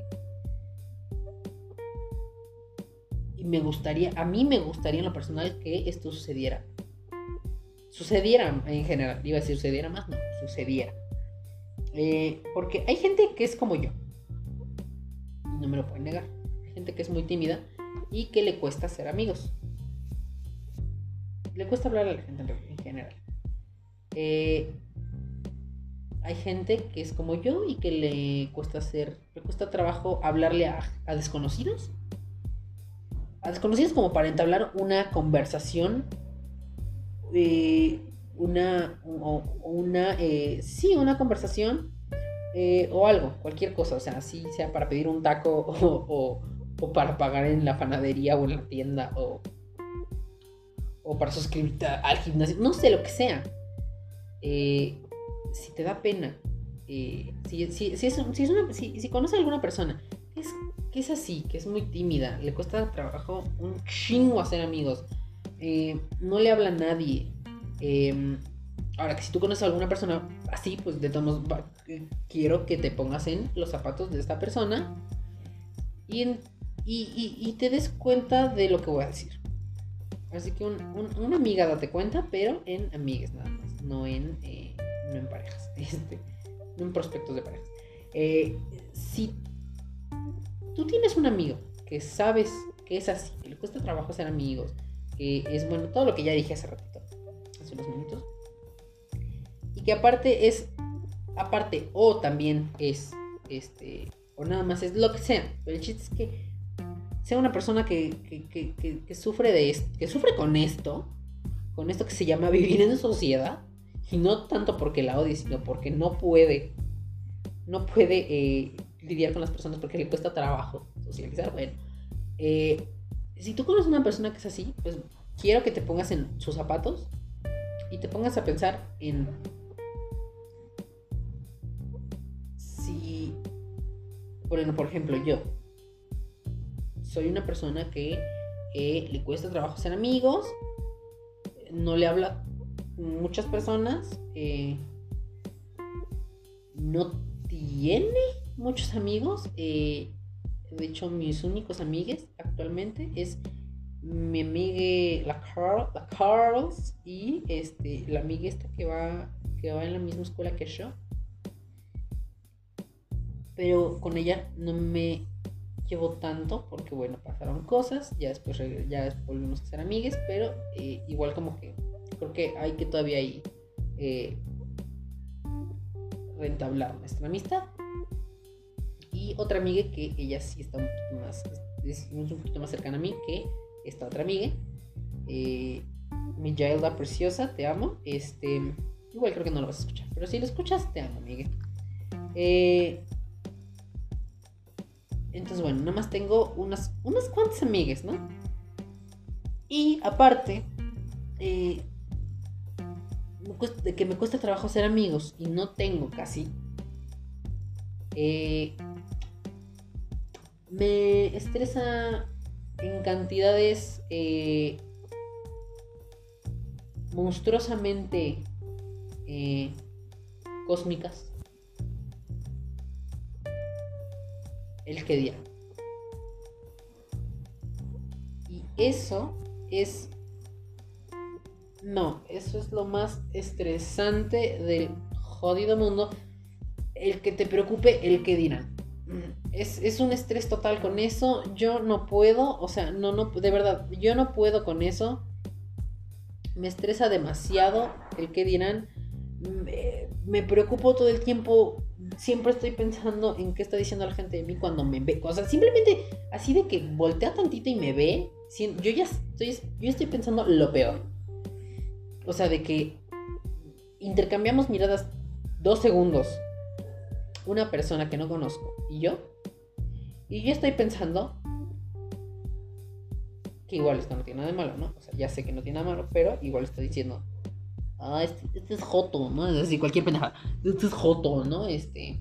y me gustaría, a mí me gustaría en lo personal que esto sucediera. Sucediera en general, iba a decir sucediera más, no, sucediera. Eh, porque hay gente que es como yo. No me lo pueden negar. Hay gente que es muy tímida y que le cuesta ser amigos. Le cuesta hablar a la gente en general. Eh, hay gente que es como yo y que le cuesta hacer, le cuesta trabajo hablarle a, desconocidos. A desconocidos como para entablar una conversación eh, una, una eh, sí, una conversación eh, o algo, cualquier cosa, o sea, así sea para pedir un taco o, para pagar en la panadería o en la tienda o, o para suscribirte al gimnasio, no sé, lo que sea. Eh, si te da pena, si, si, si, es, si, si conoces a alguna persona que es, que es así, que es muy tímida, le cuesta trabajo un chingo hacer amigos, no le habla a nadie, Em, ahora, que si tú conoces a alguna persona así, pues de todos quiero que te pongas en los zapatos de esta persona y, y, te des cuenta de lo que voy a decir. Así que una amiga date cuenta, pero en amigues nada más, no en, eh, no en parejas, este, no en prospectos de parejas. Eh, si tú tienes un amigo que sabes que es así, que le cuesta trabajo ser amigos, que es bueno, todo lo que ya dije hace ratito, unos minutos. Y que aparte es, aparte o también es, este, o nada más es lo que sea. Pero el chiste es que sea una persona que, que, sufre de esto, que sufre con esto, con esto que se llama vivir en sociedad. Y no tanto porque la odie, sino porque no puede, no puede eh, lidiar con las personas porque le cuesta trabajo socializar. Bueno, eh, si tú conoces una persona que es así, pues quiero que te pongas en sus zapatos y te pongas a pensar en si, bueno, por ejemplo, yo soy una persona que le cuesta trabajo ser amigos, no le habla muchas personas, eh, no tiene muchos amigos. Eh, de hecho, mis únicos amigos actualmente es mi amiga, la, Carl, la Carls y este, la amiga esta que va, que va en la misma escuela que yo. Pero con ella no me llevo tanto porque bueno, pasaron cosas, ya después ya volvimos a ser amigas, pero eh, igual como que creo que hay que todavía ahí eh, rentablar nuestra amistad. Y otra amiga que ella sí está un poquito más, es un poquito más cercana a mí, que esta otra amiga. Eh, mi Yaelda preciosa, te amo. Este, igual creo que no lo vas a escuchar, pero si lo escuchas, te amo, Miguel. Eh, entonces, bueno, nada más tengo unas, unas cuantas amigas, ¿no? Y aparte, eh, de que me cuesta trabajo ser amigos y no tengo casi, eh, me estresa en cantidades eh, monstruosamente cósmicas el que día. Y eso es... No, eso es lo más estresante del jodido mundo. El que te preocupe el que dirán. Es, es, un estrés total con eso. Yo no puedo, o sea, no, no, de verdad, yo no puedo con eso. Me estresa demasiado el que dirán. Me preocupo todo el tiempo. Siempre estoy pensando en qué está diciendo la gente de mí cuando me ve. O sea, simplemente así de que voltea tantito y me ve. Yo ya estoy, yo estoy pensando lo peor. O sea, de que intercambiamos miradas dos segundos. Una persona que no conozco y yo. Y yo estoy pensando que igual esto no tiene nada de malo, ¿no? O sea, ya sé que no tiene nada malo, pero igual estoy diciendo, ah, este, este es Joto, ¿no? Es decir, cualquier pendejada. Este es Joto, ¿no? Este,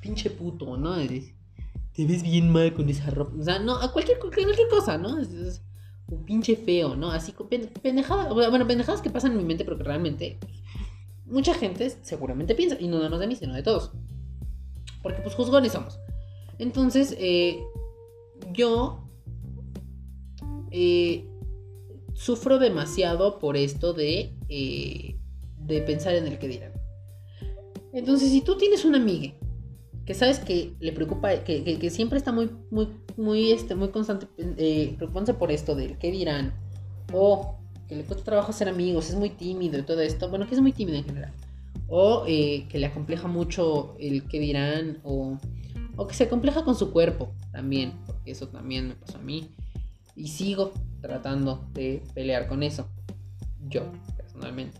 pinche puto, ¿no? te ves bien mal con esa ropa. O sea, no, a cualquier, cualquier cosa, ¿no? Es, un pinche feo, ¿no? Así, pendejadas, bueno, pendejadas que pasan en mi mente, pero que realmente mucha gente seguramente piensa, y no nada más de mí, sino de todos. Porque pues juzgones somos. Entonces, eh, yo eh, sufro demasiado por esto de, eh, de pensar en el que dirán. Entonces, si tú tienes una amiga que sabes que le preocupa, que, siempre está muy, muy, muy, este, muy constante, eh, preocupándose por esto del que dirán, o que le cuesta trabajo ser amigos, es muy tímido y todo esto, bueno, que es muy tímido en general, o que le acompleja mucho el que dirán, o o que se compleja con su cuerpo también, porque eso también me pasó a mí. Y sigo tratando de pelear con eso. Yo, personalmente.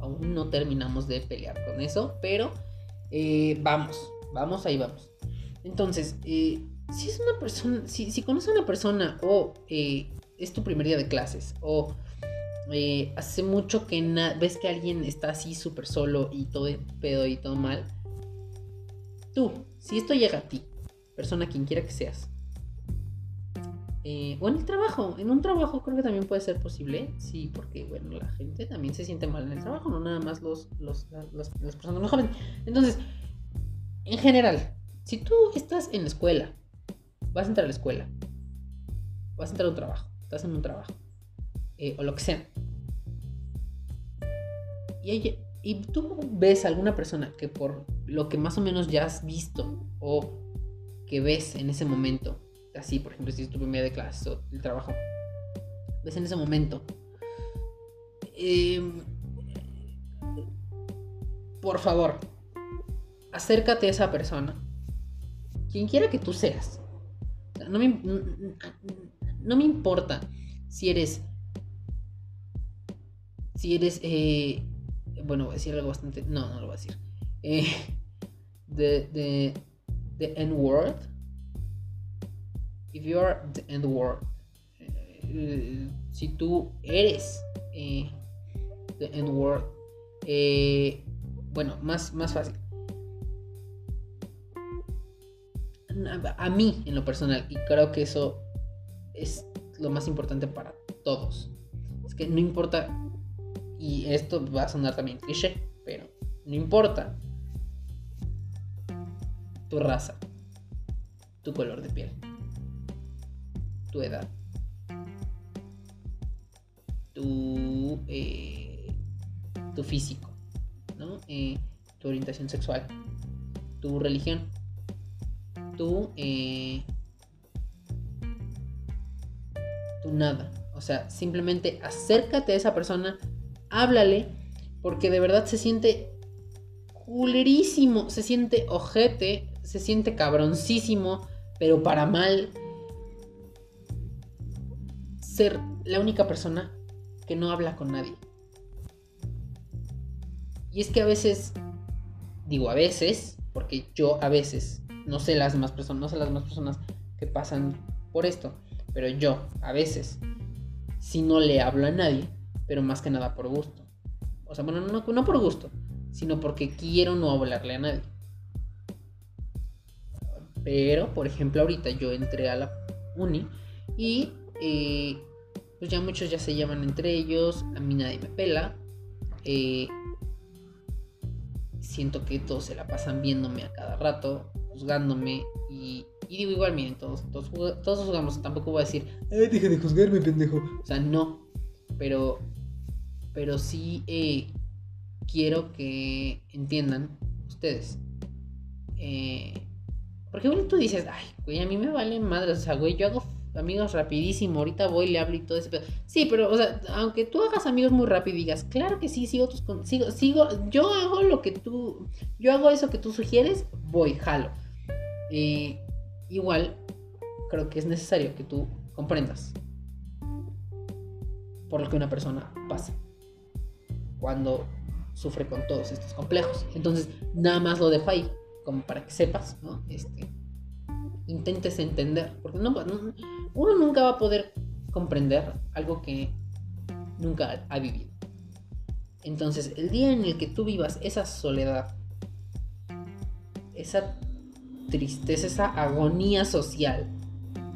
Aún no terminamos de pelear con eso, pero eh, vamos, vamos, ahí vamos. Entonces, eh, si es una persona, si, si conoces a una persona o eh, es tu primer día de clases o hace mucho que ves que alguien está así súper solo y todo pedo y todo mal, Tú, si esto llega a ti, persona quien quiera que seas, eh, o en el trabajo, en un trabajo creo que también puede ser posible, sí, porque bueno, la gente también se siente mal en el trabajo, no nada más los, los, las personas no jóvenes. Entonces, en general, si tú estás en la escuela, vas a entrar a la escuela, vas a entrar a un trabajo, estás en un trabajo, eh, o lo que sea, y hay, y tú ves a alguna persona que por lo que más o menos ya has visto o que ves en ese momento, así por ejemplo si es tu primera de clase o el trabajo, ves en ese momento, em, por favor, acércate a esa persona, quien quiera que tú seas. No me, no me importa si eres si eres eh, bueno, voy a decir algo bastante. No, no lo voy a decir. Eh, the, the, N-word. If you are the N-word. Eh, si tú eres eh, the N-word. Eh, bueno, más, más fácil. A mí, en lo personal, y creo que eso es lo más importante para todos. Es que no importa y esto va a sonar también cliché, pero no importa tu raza, tu color de piel, tu edad, tu, eh, tu físico, ¿no? Eh, tu orientación sexual, tu religión, tu, eh, tu nada. O sea, simplemente acércate a esa persona háblale, porque de verdad se siente culerísimo, se siente ojete, se siente cabroncísimo, pero para mal ser la única persona que no habla con nadie. Y es que a veces, digo a veces, porque yo a veces, no sé las demás personas, no sé las demás personas que pasan por esto, pero yo a veces, si no le hablo a nadie, pero más que nada por gusto. O sea, bueno, no, no por gusto, sino porque quiero no hablarle a nadie. Pero, por ejemplo, ahorita yo entré a la uni y eh, pues ya muchos ya se llaman entre ellos, a mí nadie me pela. Eh, siento que todos se la pasan viéndome a cada rato, juzgándome y, digo igual, miren, todos, todos, todos juzgamos, tampoco voy a decir, ay, deja de juzgarme, pendejo. O sea, no, pero, pero sí eh, quiero que entiendan ustedes. Eh, porque bueno, tú dices, ay, güey, a mí me vale madre, o sea, güey, yo hago amigos rapidísimo, ahorita voy, le hablo y todo eso. Sí, pero, o sea, aunque tú hagas amigos muy rápido y digas, claro que sí, sigo tus sigo, sigo, yo hago lo que tú, yo hago eso que tú sugieres, voy, jalo. igual, creo que es necesario que tú comprendas por lo que una persona pasa cuando sufre con todos estos complejos. Entonces, nada más lo dejo ahí, como para que sepas, ¿no? Este, intentes entender, porque no, uno nunca va a poder comprender algo que nunca ha vivido. Entonces, el día en el que tú vivas esa soledad, esa tristeza, esa agonía social,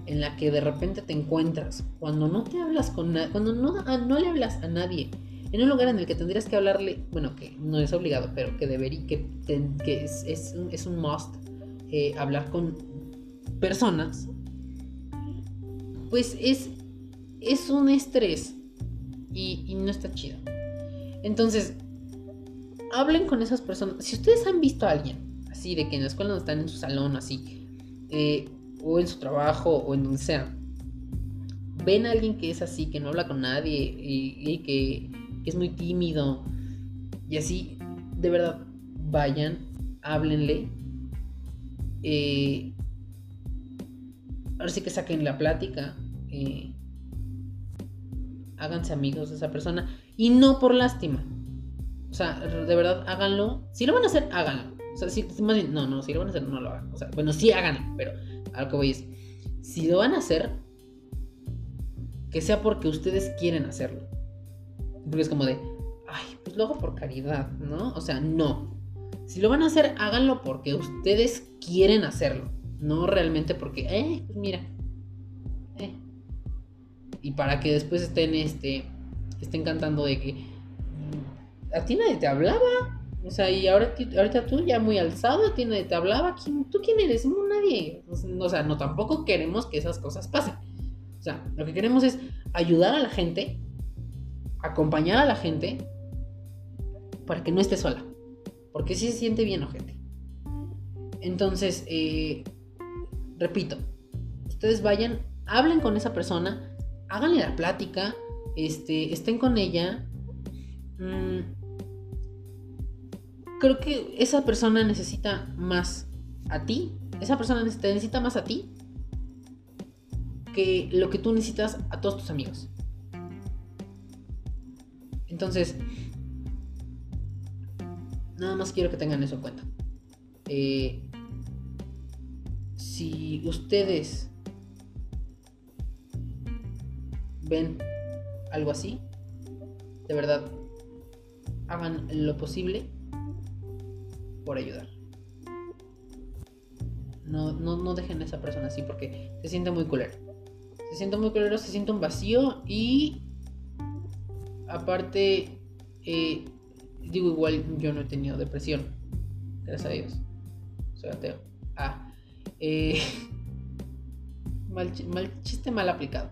en la que de repente te encuentras, cuando no te hablas con nadie, cuando no, no le hablas a nadie, en un lugar en el que tendrías que hablarle, bueno, que no es obligado, pero que debería, que, que es, es, un must, eh, hablar con personas, pues es, es un estrés y, no está chido. Entonces, hablen con esas personas. Si ustedes han visto a alguien, así, de que en la escuela no están en su salón, así, eh, o en su trabajo, o en donde sea, ven a alguien que es así, que no habla con nadie, y, que, que, es muy tímido, y así, de verdad, vayan, háblenle. Eh, ahora sí que saquen la plática, eh, háganse amigos de esa persona y no por lástima. O sea, de verdad, háganlo. Si lo van a hacer, háganlo. O sea, si, más bien, no, no, si lo van a hacer, no lo hagan. O sea, bueno, sí háganlo, pero algo que voy es, si lo van a hacer, que sea porque ustedes quieren hacerlo. Porque es como de, ay, pues lo hago por caridad, ¿no? O sea, no. Si lo van a hacer, háganlo porque ustedes quieren hacerlo. No realmente porque, eh, pues mira. Eh. Y para que después estén, este, estén cantando de que a ti nadie te hablaba. O sea, y ahora, ahorita tú ya muy alzado, a ti nadie te hablaba. ¿Tú quién eres? No, nadie. O sea, no, tampoco queremos que esas cosas pasen. O sea, lo que queremos es ayudar a la gente, acompañar a la gente para que no esté sola. Porque si se siente bien, gente. Entonces, eh, repito, ustedes vayan, hablen con esa persona, háganle la plática, este, estén con ella. Mm, creo que esa persona necesita más a ti. Esa persona te necesita más a ti que lo que tú necesitas a todos tus amigos. Entonces, nada más quiero que tengan eso en cuenta. Eh, si ustedes ven algo así, de verdad, hagan lo posible por ayudar. No, no, dejen a esa persona así porque se siente muy culero. Se siente muy culero, se siente un vacío y aparte, eh, digo igual, yo no he tenido depresión. Gracias a Dios. Soy ateo. Eh, mal, chiste mal aplicado.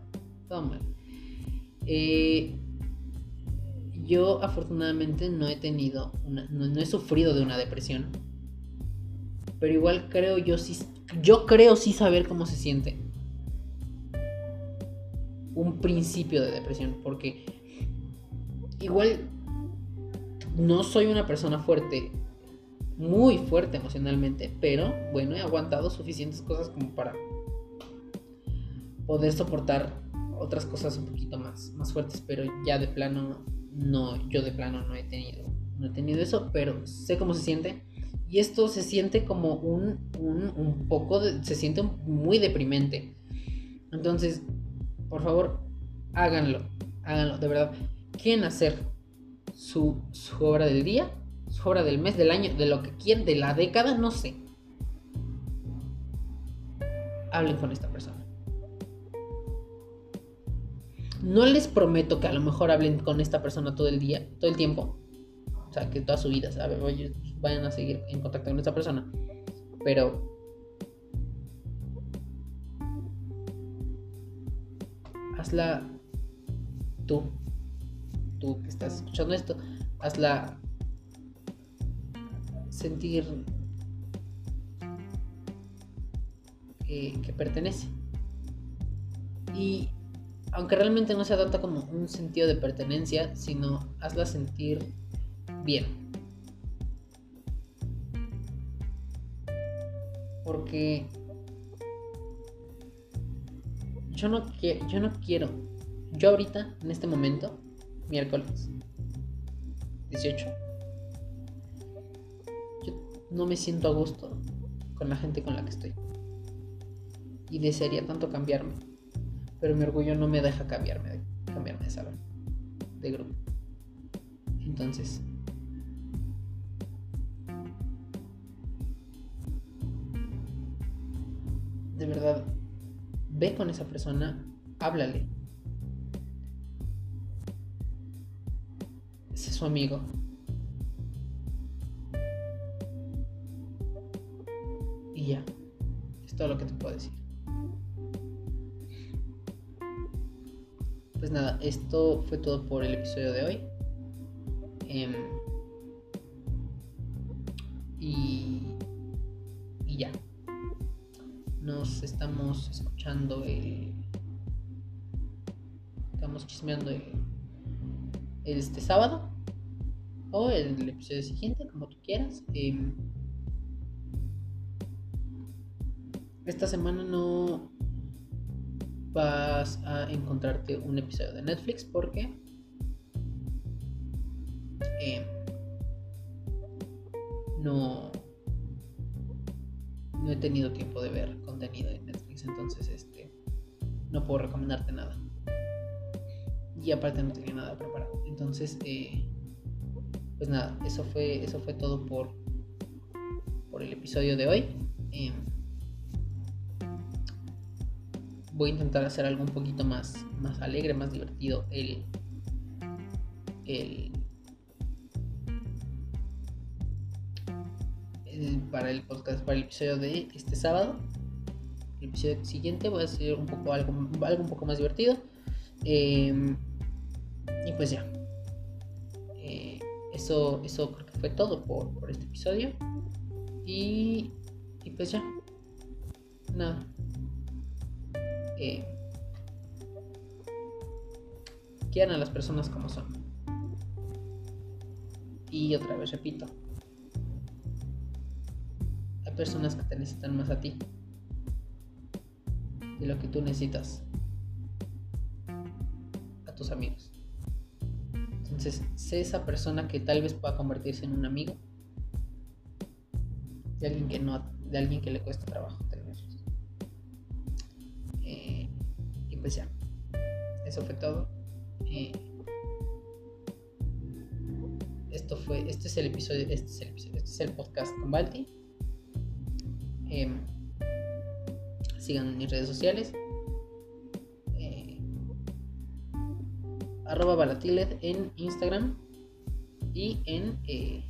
Todo mal. Eh, yo afortunadamente no he tenido, no, he sufrido de una depresión. Pero igual creo yo sí, yo creo sí saber cómo se siente un principio de depresión. Porque igual no soy una persona fuerte muy fuerte emocionalmente, pero bueno, he aguantado suficientes cosas como para poder soportar otras cosas un poquito más, más fuertes, pero ya de plano, no, yo de plano no he tenido, no he tenido eso, pero sé cómo se siente. Y esto se siente como un, un, un poco, se siente muy deprimente. Entonces, por favor, háganlo, háganlo, de verdad. ¿Quieren hacer su, su obra del día? Su obra del mes, del año, de lo que quieran, de la década, no sé. Hablen con esta persona. No les prometo que a lo mejor hablen con esta persona todo el día, todo el tiempo. O sea, que toda su vida, ¿sabes? Vayan a seguir en contacto con esta persona. Pero hazla tú, tú que estás escuchando esto, hazla sentir que, pertenece. Y aunque realmente no sea tanto como un sentido de pertenencia, sino hazla sentir bien. Porque yo no, yo no quiero, yo ahorita, en este momento, miércoles 18, yo no me siento a gusto con la gente con la que estoy. Y desearía tanto cambiarme pero mi orgullo no me deja cambiarme de, cambiarme de salón, de grupo. Entonces, de verdad, ve con esa persona, háblale. Sé su amigo. Y ya, es todo lo que te puedo decir. Pues nada, esto fue todo por el episodio de hoy. Em, y, y ya. Nos estamos escuchando el. Estamos chismeando el, este sábado. O el episodio siguiente, como tú quieras. Em, esta semana no, vas a encontrarte un episodio de Netflix porque eh, no, no he tenido tiempo de ver contenido de Netflix, entonces este no puedo recomendarte nada. Y aparte no tenía nada preparado. Entonces, eh, pues nada, eso fue, eso fue todo por, por el episodio de hoy. Eh, voy a intentar hacer algo un poquito más, más alegre, más divertido. El, el, para el podcast, para el episodio de este sábado. El episodio siguiente voy a hacer un poco algo, algo un poco más divertido. Em, y pues ya. Eh, eso, eso creo que fue todo por, por este episodio. Y, y pues ya. Nada eh, quieran a las personas como son. Y otra vez repito, hay personas que te necesitan más a ti de lo que tú necesitas a tus amigos. Entonces, sé esa persona que tal vez pueda convertirse en un amigo de alguien que no, de alguien que le cuesta trabajo Eso. Eh, esto fue. Este es el episodio. Este es el episodio. Este es el podcast con Balti. Em, sigan mis redes sociales. Eh, arroba Balatilet en Instagram y en eh,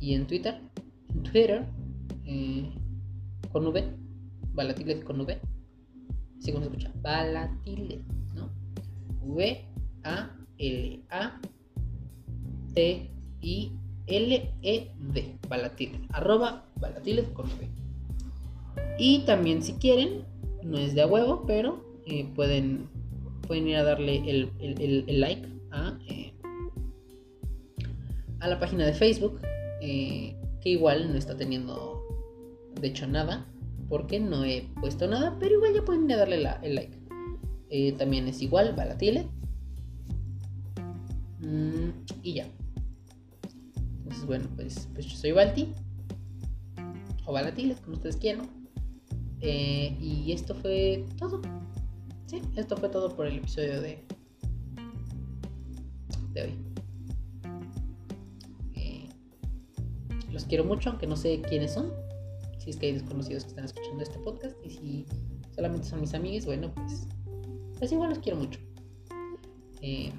y en Twitter en Twitter con V Balatilet con V. Así como se escucha. Balatilet, ¿no? V-A-L-A-T-I-L-E-D. Balatilet. Arroba Balatilet con V. Y también si quieren, no es de a huevo, pero eh, pueden, pueden ir a darle el, like a, eh, a la página de Facebook, eh, que igual no está teniendo, de hecho, nada porque no he puesto nada, pero igual ya pueden darle el like. Eh, también es igual, Balatile. Mm, y ya. Entonces, bueno, pues, pues yo soy Balti. O Balatile, como ustedes quieran. Eh, y esto fue todo. Sí, esto fue todo por el episodio de, de hoy. Eh, los quiero mucho, aunque no sé quiénes son. Si es que hay desconocidos que están escuchando este podcast. Y si solamente son mis amigos, bueno, pues pues igual los quiero mucho. Eh,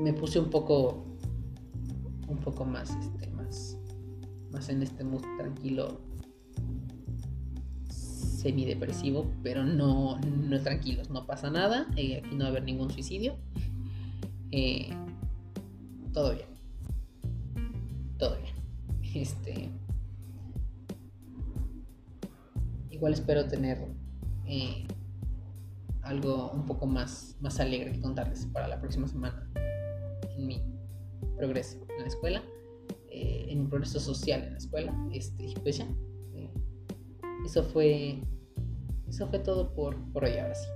me puse un poco un poco más este más más en este mood tranquilo semidepresivo pero no no tranquilos no pasa nada eh, aquí no va a haber ningún suicidio eh, todo bien todo bien este igual espero tener eh, algo un poco más, más alegre que contarles para la próxima semana en mi progreso en la escuela, eh, en mi progreso social en la escuela. Este, pues ya, eh, eso fue eso fue todo por, por hoy ahora sí.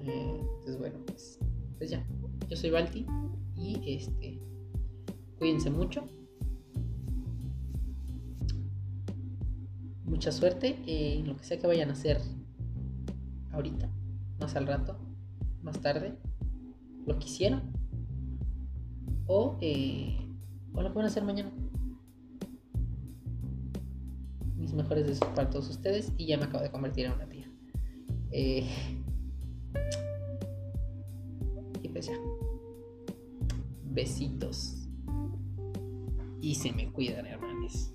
entonces bueno, pues, pues ya, yo soy Balti y este cuídense mucho. mucha suerte en lo que sea que vayan a hacer ahorita, más al rato, más tarde, lo que hicieron. O, eh, o lo pueden hacer mañana. Mis mejores deseos para todos ustedes y ya me acabo de convertir en una tía. Eh, y pues ya. Besitos. Y se me cuidan, hermanos.